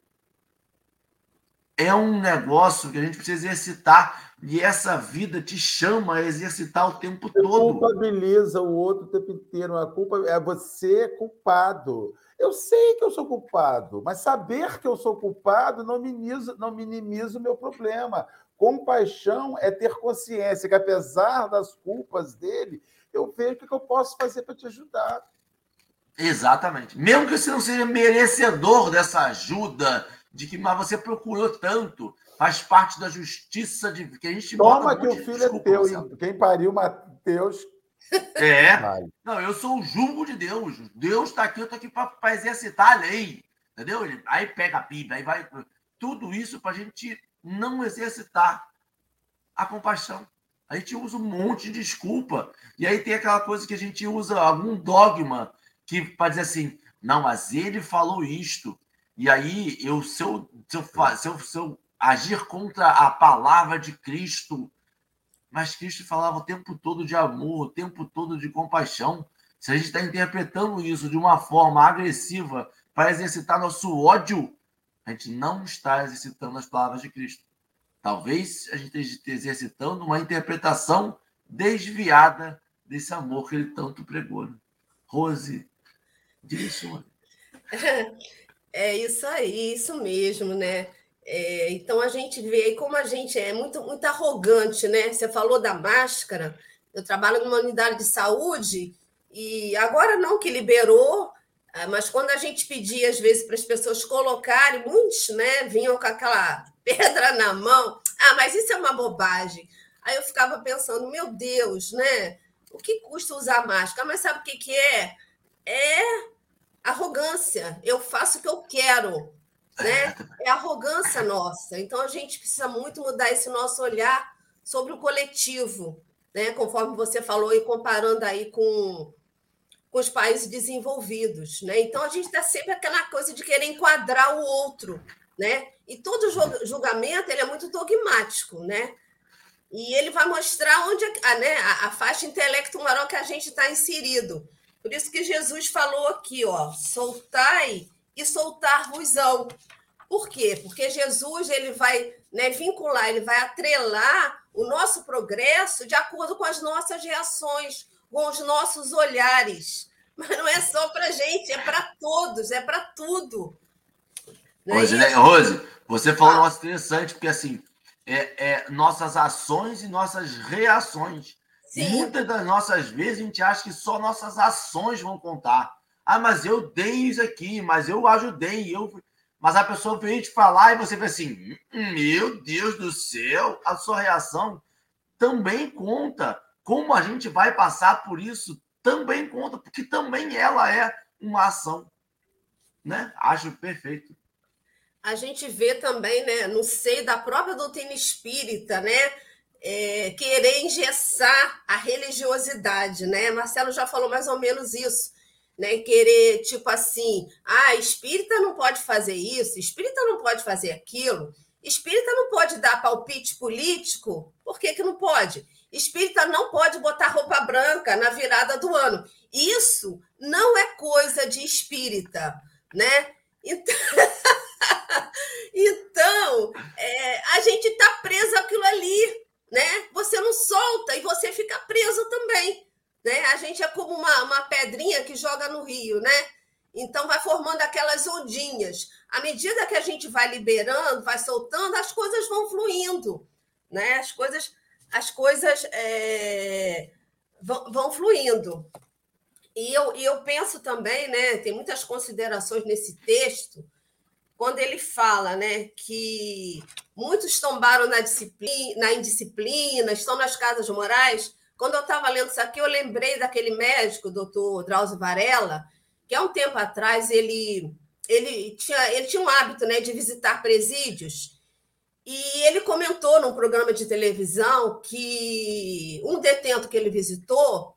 É um negócio que a gente precisa exercitar e essa vida te chama a exercitar o tempo você todo. culpabiliza o outro o tempo inteiro. A culpa é você culpado. Eu sei que eu sou culpado, mas saber que eu sou culpado não minimiza, não minimiza o meu problema. Compaixão é ter consciência que, apesar das culpas dele, eu vejo o que eu posso fazer para te ajudar. Exatamente. Mesmo que você não seja merecedor dessa ajuda, de que mas você procurou tanto, faz parte da justiça de que a gente Toma que o filho é teu, Marcelo. quem pariu Mateus. É. Não, eu sou o julgo de Deus. Deus está aqui, eu estou aqui para exercitar a lei. Entendeu? Aí pega a Bíblia, aí vai. Tudo isso para a gente não exercitar a compaixão. A gente usa um monte de desculpa. E aí tem aquela coisa que a gente usa algum dogma que para dizer assim, não, mas ele falou isto. E aí, eu, se, eu, se, eu, se, eu, se eu agir contra a palavra de Cristo, mas Cristo falava o tempo todo de amor, o tempo todo de compaixão. Se a gente está interpretando isso de uma forma agressiva para exercitar nosso ódio, a gente não está exercitando as palavras de Cristo. Talvez a gente esteja exercitando uma interpretação desviada desse amor que ele tanto pregou. Né? Rose, Direciona. É isso aí, isso mesmo, né? É, então a gente vê como a gente é muito, muito arrogante, né? Você falou da máscara. Eu trabalho numa unidade de saúde e agora não que liberou, ah, mas quando a gente pedia às vezes para as pessoas colocarem, muitos, né, vinham com aquela pedra na mão. Ah, mas isso é uma bobagem. Aí eu ficava pensando, meu Deus, né? O que custa usar máscara? Mas sabe o que, que é? É arrogância. Eu faço o que eu quero. Né? É arrogância nossa. Então a gente precisa muito mudar esse nosso olhar sobre o coletivo, né? Conforme você falou e comparando aí com, com os países desenvolvidos, né? Então a gente está sempre aquela coisa de querer enquadrar o outro, né? E todo julgamento ele é muito dogmático, né? E ele vai mostrar onde a, né, a, a faixa intelecto-moral que a gente está inserido. Por isso que Jesus falou aqui, ó, soltai e soltar-vos-ão. Por quê? Porque Jesus ele vai né, vincular, ele vai atrelar o nosso progresso de acordo com as nossas reações, com os nossos olhares. Mas não é só para gente, é para todos, é para tudo. Rose, é né? Rose, você falou ah. um negócio interessante, porque assim, é, é, nossas ações e nossas reações. Sim. Muitas das nossas vezes a gente acha que só nossas ações vão contar. Ah, mas eu dei isso aqui, mas eu ajudei, eu. Mas a pessoa veio te falar e você vê assim: hum, meu Deus do céu, a sua reação também conta. Como a gente vai passar por isso também conta, porque também ela é uma ação. Né? Acho perfeito. A gente vê também, né, no seio da própria doutrina espírita, né, é, querer engessar a religiosidade, né? Marcelo já falou mais ou menos isso né? Querer, tipo assim, ah, espírita não pode fazer isso, espírita não pode fazer aquilo, espírita não pode dar palpite político, por que, que não pode? Espírita não pode botar roupa branca na virada do ano. Isso não é coisa de espírita, né? Então, então é, a gente está preso aquilo ali, né? Você não solta e você fica preso também. Né? A gente é como uma, uma pedrinha que joga no rio, né? Então vai formando aquelas ondinhas. À medida que a gente vai liberando, vai soltando, as coisas vão fluindo, né? As coisas, as coisas é, vão, vão, fluindo. E eu, e eu penso também, né? Tem muitas considerações nesse texto, quando ele fala, né, que muitos tombaram na disciplina, na indisciplina, estão nas casas morais quando eu estava lendo isso aqui, eu lembrei daquele médico, doutor Drauzio Varela, que há um tempo atrás ele, ele, tinha, ele tinha um hábito né, de visitar presídios. E ele comentou num programa de televisão que um detento que ele visitou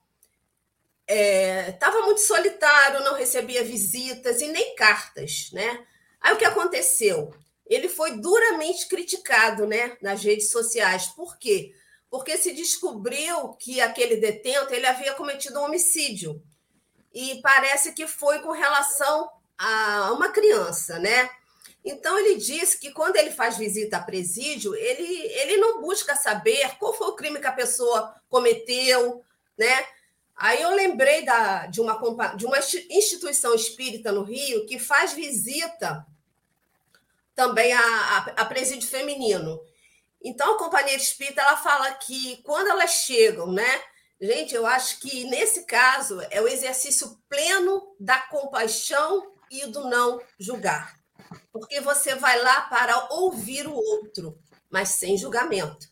estava é, muito solitário, não recebia visitas e nem cartas, né? Aí o que aconteceu? Ele foi duramente criticado, né, nas redes sociais. Por quê? Porque se descobriu que aquele detento ele havia cometido um homicídio. E parece que foi com relação a uma criança, né? Então ele disse que quando ele faz visita a presídio, ele, ele não busca saber qual foi o crime que a pessoa cometeu, né? Aí eu lembrei da, de, uma, de uma instituição espírita no Rio que faz visita também a, a, a presídio feminino. Então, a companhia espírita ela fala que quando elas chegam, né? Gente, eu acho que nesse caso é o exercício pleno da compaixão e do não julgar. Porque você vai lá para ouvir o outro, mas sem julgamento.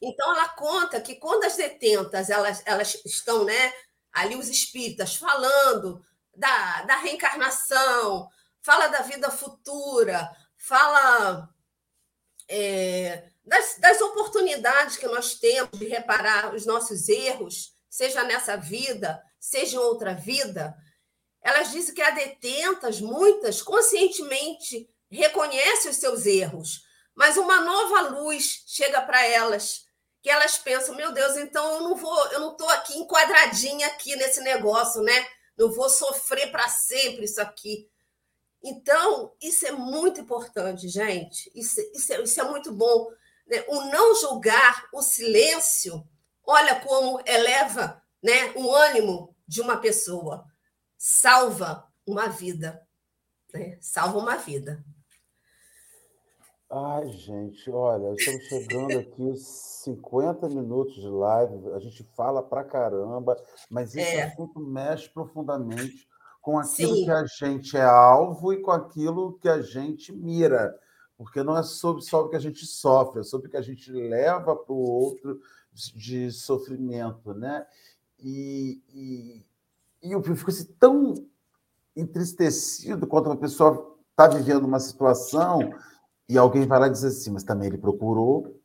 Então, ela conta que quando as detentas elas, elas estão, né, ali os espíritas falando da, da reencarnação, fala da vida futura, fala. É, das, das oportunidades que nós temos de reparar os nossos erros, seja nessa vida, seja em outra vida, elas dizem que há detentas, muitas, conscientemente reconhecem os seus erros, mas uma nova luz chega para elas, que elas pensam, meu Deus, então eu não vou, eu não estou aqui enquadradinha aqui nesse negócio, né? Não vou sofrer para sempre isso aqui. Então, isso é muito importante, gente. Isso, isso, é, isso é muito bom. Né? O não julgar, o silêncio, olha como eleva né, o ânimo de uma pessoa, salva uma vida. Né? Salva uma vida. Ai, gente, olha, estamos chegando aqui 50 minutos de live, a gente fala pra caramba, mas esse é. assunto mexe profundamente com aquilo Sim. que a gente é alvo e com aquilo que a gente mira porque não é sobre só o que a gente sofre, é sobre o que a gente leva para o outro de sofrimento, né? E, e, e eu fico assim, tão entristecido quando uma pessoa está vivendo uma situação e alguém vai lá e diz assim, mas também ele procurou,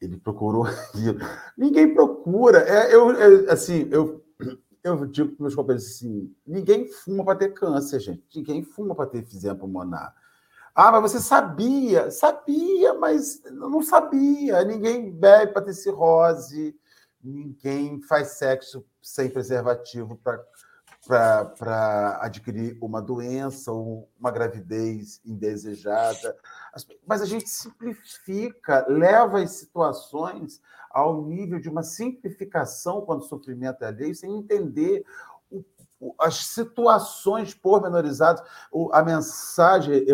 ele procurou aquilo. Ninguém procura. É, eu, é, assim, eu, eu digo para meus companheiros assim, ninguém fuma para ter câncer, gente. Ninguém fuma para ter efizema pulmonar. Ah, mas você sabia? Sabia, mas não sabia. Ninguém bebe para ter cirrose, ninguém faz sexo sem preservativo para adquirir uma doença ou uma gravidez indesejada. Mas a gente simplifica, leva as situações ao nível de uma simplificação quando o sofrimento é alheio, sem entender as situações pormenorizadas. A mensagem,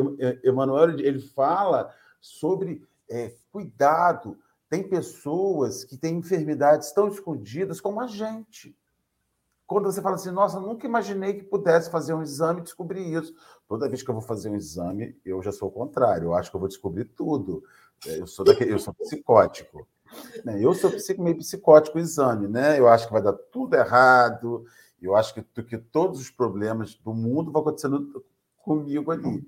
Emanuel, ele fala sobre é, cuidado. Tem pessoas que têm enfermidades tão escondidas como a gente. Quando você fala assim, nossa, nunca imaginei que pudesse fazer um exame e descobrir isso. Toda vez que eu vou fazer um exame, eu já sou o contrário. Eu acho que eu vou descobrir tudo. É, eu sou daquele, eu sou psicótico. Né? Eu sou meio psicótico o exame, né? Eu acho que vai dar tudo errado. Eu acho que, que todos os problemas do mundo vão acontecendo comigo ali.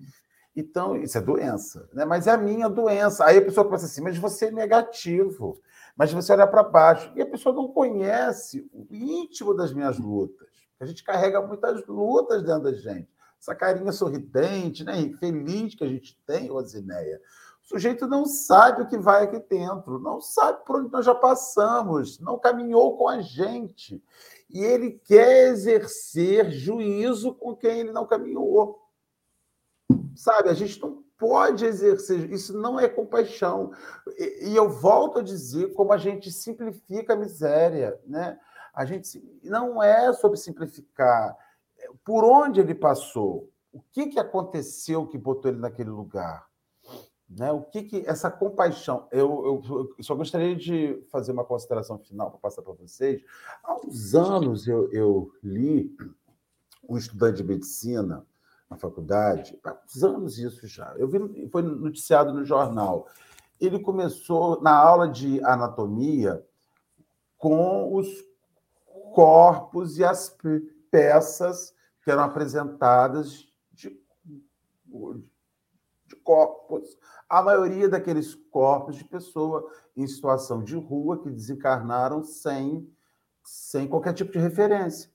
Então, isso é doença, né? mas é a minha doença. Aí a pessoa pensa assim, mas você é negativo, mas você olha para baixo. E a pessoa não conhece o íntimo das minhas lutas. A gente carrega muitas lutas dentro da gente. Essa carinha sorridente, né? feliz que a gente tem, Osineia. O sujeito não sabe o que vai aqui dentro, não sabe por onde nós já passamos, não caminhou com a gente e ele quer exercer juízo com quem ele não caminhou. Sabe, a gente não pode exercer, isso não é compaixão. E, e eu volto a dizer como a gente simplifica a miséria, né? A gente não é sobre simplificar. Por onde ele passou? O que, que aconteceu que botou ele naquele lugar? Né? O que, que essa compaixão? Eu, eu, eu, só gostaria de fazer uma consideração final para passar para vocês. Há uns anos eu, eu li um estudante de medicina na faculdade, há uns anos isso já. Eu vi, foi noticiado no jornal. Ele começou na aula de anatomia com os corpos e as peças que eram apresentadas de, de corpos a maioria daqueles corpos de pessoa em situação de rua que desencarnaram sem, sem qualquer tipo de referência,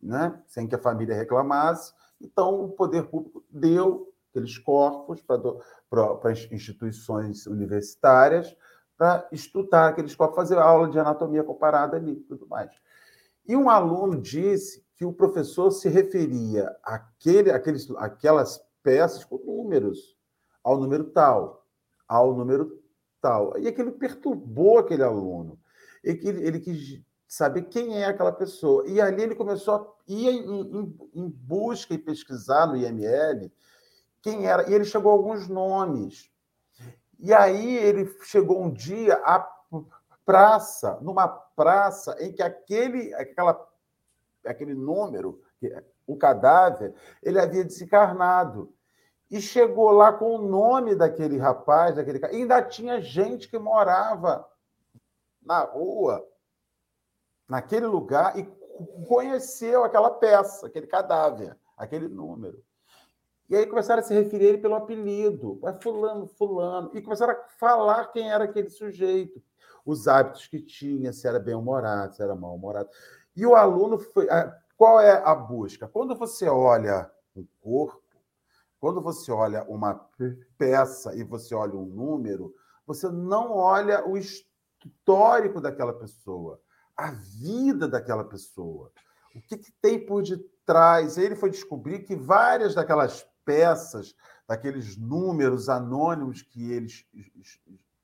né? sem que a família reclamasse. Então, o poder público deu aqueles corpos para instituições universitárias para estudar aqueles corpos, fazer aula de anatomia comparada ali tudo mais. E um aluno disse que o professor se referia àquele, àqueles, àquelas peças com números ao número tal, ao número tal. E aquilo perturbou aquele aluno. E que ele, quis saber quem é aquela pessoa. E ali ele começou a ir em, em, em busca e pesquisar no IML quem era. E ele chegou a alguns nomes. E aí ele chegou um dia à praça, numa praça em que aquele, aquela, aquele número, o cadáver, ele havia desencarnado e chegou lá com o nome daquele rapaz, daquele cara. Ainda tinha gente que morava na rua, naquele lugar, e conheceu aquela peça, aquele cadáver, aquele número. E aí começaram a se referir a ele pelo apelido, mas fulano, fulano, e começaram a falar quem era aquele sujeito, os hábitos que tinha, se era bem-humorado, se era mal-humorado. E o aluno foi. Qual é a busca? Quando você olha o corpo, quando você olha uma peça e você olha um número, você não olha o histórico daquela pessoa, a vida daquela pessoa. O que, que tem por detrás? Ele foi descobrir que várias daquelas peças, daqueles números anônimos que eles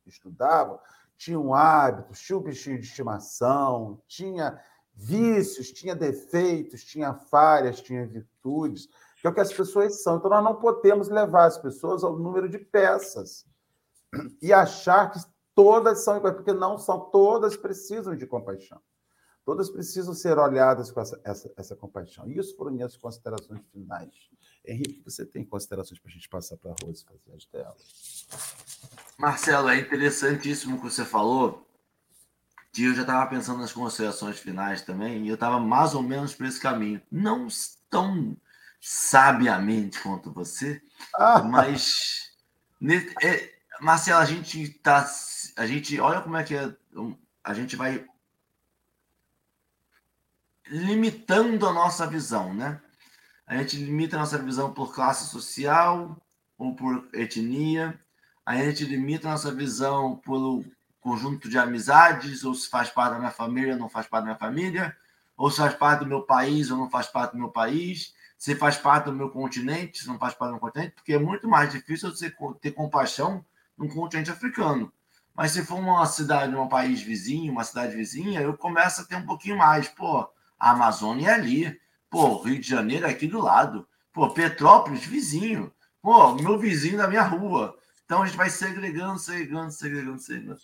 estudavam, tinham hábitos, tinha um bichinho de estimação, tinha vícios, tinha defeitos, tinha falhas, tinha virtudes que é o que as pessoas são. Então, nós não podemos levar as pessoas ao número de peças e achar que todas são iguais, porque não são, todas precisam de compaixão. Todas precisam ser olhadas com essa, essa, essa compaixão. E isso foram minhas considerações finais. Henrique, você tem considerações para a gente passar para a Rose fazer as dela? Marcelo, é interessantíssimo o que você falou. Que eu já estava pensando nas considerações finais também, e eu estava mais ou menos por esse caminho. Não tão sabiamente quanto você, ah. mas é, Marcelo, a gente tá, a gente olha como é que é, a gente vai limitando a nossa visão, né? A gente limita a nossa visão por classe social ou por etnia. A gente limita a nossa visão pelo conjunto de amizades, ou se faz parte da minha família ou não faz parte da minha família, ou faz parte do meu país ou não faz parte do meu país, se faz parte do meu continente, se não faz parte do meu continente, porque é muito mais difícil você ter compaixão num continente africano. Mas se for uma cidade, um país vizinho, uma cidade vizinha, eu começo a ter um pouquinho mais. Pô, a Amazônia é ali. Pô, Rio de Janeiro é aqui do lado. Pô, Petrópolis, vizinho. Pô, meu vizinho da minha rua. Então a gente vai segregando, segregando, segregando, segregando.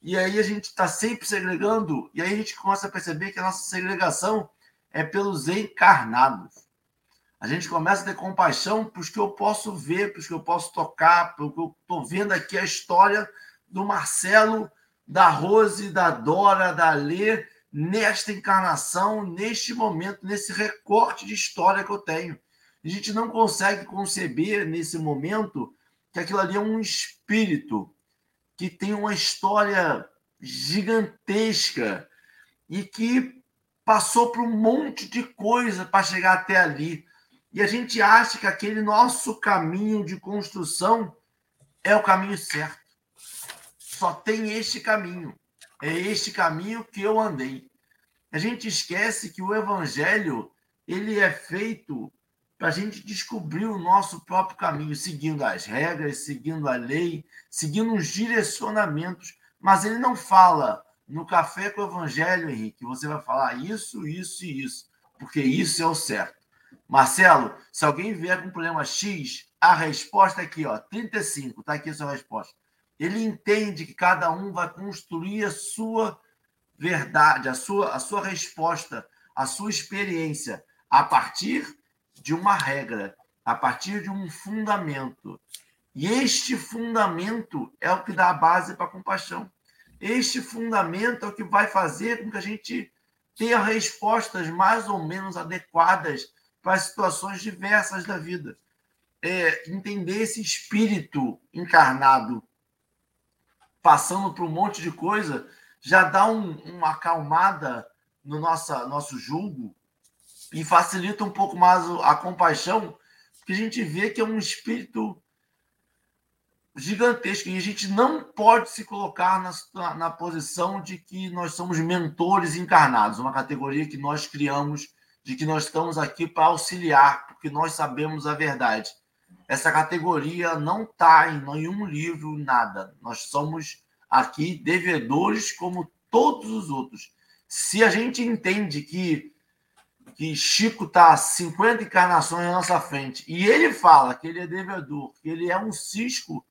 E aí a gente está sempre segregando, e aí a gente começa a perceber que a nossa segregação é pelos encarnados. A gente começa a ter compaixão para os que eu posso ver, para os que eu posso tocar, porque eu estou vendo aqui a história do Marcelo, da Rose, da Dora, da Lê, nesta encarnação, neste momento, nesse recorte de história que eu tenho. A gente não consegue conceber nesse momento que aquilo ali é um espírito que tem uma história gigantesca e que passou por um monte de coisa para chegar até ali. E a gente acha que aquele nosso caminho de construção é o caminho certo. Só tem este caminho. É este caminho que eu andei. A gente esquece que o evangelho ele é feito para a gente descobrir o nosso próprio caminho, seguindo as regras, seguindo a lei, seguindo os direcionamentos. Mas ele não fala no café com o evangelho, Henrique, você vai falar isso, isso e isso, porque isso é o certo. Marcelo, se alguém vier com problema X, a resposta é aqui, ó, 35, está aqui a sua resposta. Ele entende que cada um vai construir a sua verdade, a sua, a sua resposta, a sua experiência a partir de uma regra, a partir de um fundamento. E este fundamento é o que dá a base para a compaixão. Este fundamento é o que vai fazer com que a gente tenha respostas mais ou menos adequadas para situações diversas da vida. É, entender esse espírito encarnado passando por um monte de coisa já dá um, uma acalmada no nossa, nosso julgo e facilita um pouco mais a compaixão, porque a gente vê que é um espírito gigantesco e a gente não pode se colocar na, na posição de que nós somos mentores encarnados, uma categoria que nós criamos de que nós estamos aqui para auxiliar, porque nós sabemos a verdade. Essa categoria não está em nenhum livro, nada. Nós somos aqui devedores como todos os outros. Se a gente entende que, que Chico está 50 encarnações na nossa frente e ele fala que ele é devedor, que ele é um cisco,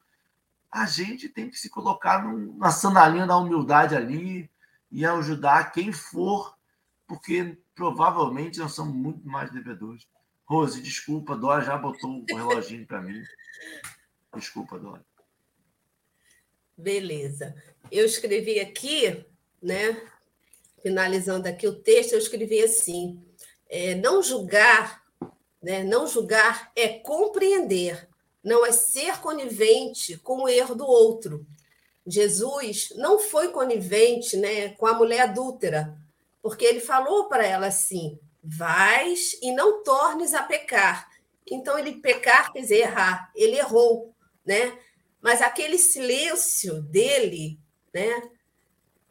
a gente tem que se colocar na sandalinha da humildade ali e ajudar quem for, porque provavelmente nós somos muito mais devedores. Rose, desculpa, Dora já botou o reloginho para mim. Desculpa, Dora. Beleza. Eu escrevi aqui, né? Finalizando aqui o texto, eu escrevi assim: é, não julgar, né? Não julgar é compreender, não é ser conivente com o erro do outro. Jesus não foi conivente, né, com a mulher adúltera, porque ele falou para ela assim: vais e não tornes a pecar. Então, ele pecar quer dizer errar, ele errou, né? Mas aquele silêncio dele, né,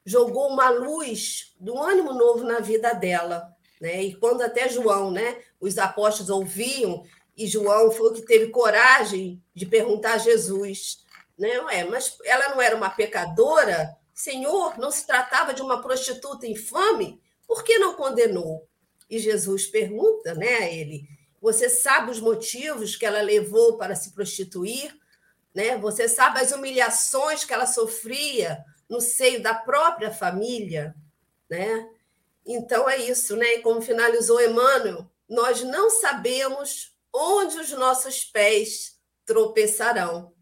jogou uma luz do ânimo novo na vida dela, né? E quando até João, né, os apóstolos ouviam e João foi o que teve coragem de perguntar a Jesus, né? Ué, mas ela não era uma pecadora? Senhor, não se tratava de uma prostituta infame? Por que não condenou? E Jesus pergunta né, a ele: Você sabe os motivos que ela levou para se prostituir? Né? Você sabe as humilhações que ela sofria no seio da própria família? Né? Então é isso, né? E como finalizou Emmanuel, nós não sabemos onde os nossos pés tropeçarão.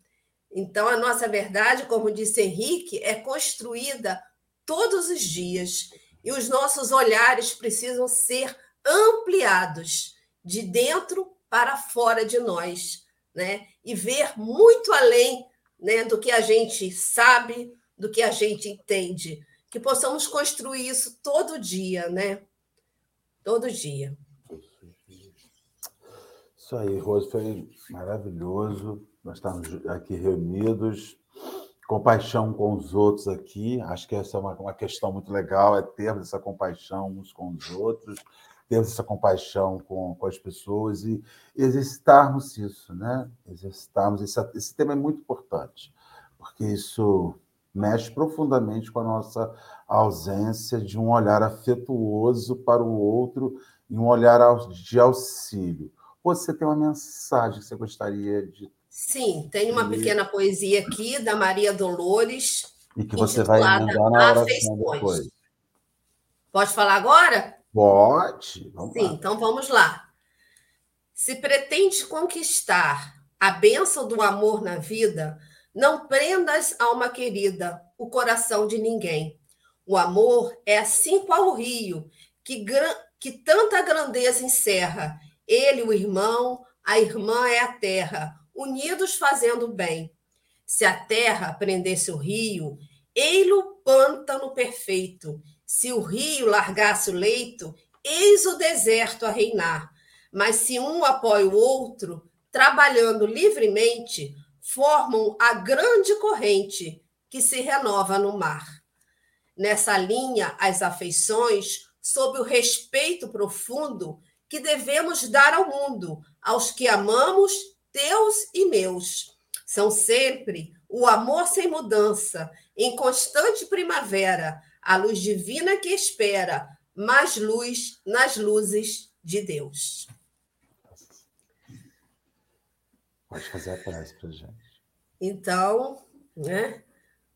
Então, a nossa verdade, como disse Henrique, é construída todos os dias e os nossos olhares precisam ser ampliados de dentro para fora de nós, né? E ver muito além, né, do que a gente sabe, do que a gente entende, que possamos construir isso todo dia, né? Todo dia. Isso aí, Rose, foi maravilhoso. Nós estamos aqui reunidos, compaixão com os outros aqui. Acho que essa é uma, uma questão muito legal, é termos essa compaixão uns com os outros, termos essa compaixão com, com as pessoas e exercitarmos isso, né? Exercitarmos. Esse, esse tema é muito importante, porque isso mexe profundamente com a nossa ausência de um olhar afetuoso para o outro e um olhar de auxílio você tem uma mensagem que você gostaria de. Sim, tem uma pequena poesia aqui da Maria Dolores. E que você vai emendar na oração depois. Pode falar agora? Pode. Sim, lá. então vamos lá. Se pretende conquistar a bênção do amor na vida, não prendas, alma querida, o coração de ninguém. O amor é assim qual o rio, que, que tanta grandeza encerra ele, o irmão, a irmã é a terra, unidos fazendo bem. Se a terra prendesse o rio, ei-lo pântano perfeito. Se o rio largasse o leito, eis o deserto a reinar. Mas se um apoia o outro, trabalhando livremente, formam a grande corrente que se renova no mar. Nessa linha, as afeições, sob o respeito profundo, que devemos dar ao mundo, aos que amamos, teus e meus. São sempre o amor sem mudança, em constante primavera, a luz divina que espera, mais luz nas luzes de Deus. Pode fazer a prece para gente. Então, né,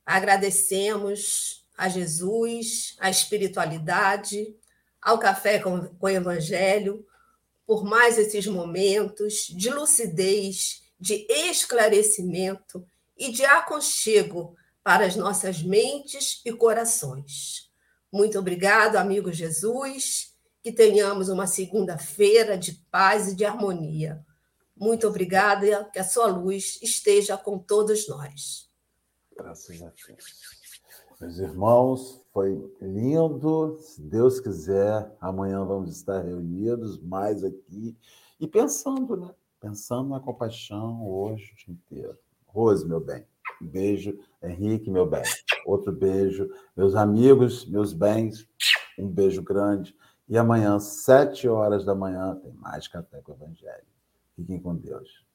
agradecemos a Jesus, a espiritualidade, ao Café com, com o Evangelho, por mais esses momentos de lucidez, de esclarecimento e de aconchego para as nossas mentes e corações. Muito obrigado, amigo Jesus, que tenhamos uma segunda-feira de paz e de harmonia. Muito obrigada, que a sua luz esteja com todos nós. Graças a Deus. Meus irmãos, foi lindo. Se Deus quiser, amanhã vamos estar reunidos mais aqui e pensando, né? Pensando na compaixão hoje o dia inteiro. Rose, meu bem, beijo. Henrique, meu bem, outro beijo. Meus amigos, meus bens, um beijo grande. E amanhã, sete horas da manhã, tem mais Café com o Evangelho. Fiquem com Deus.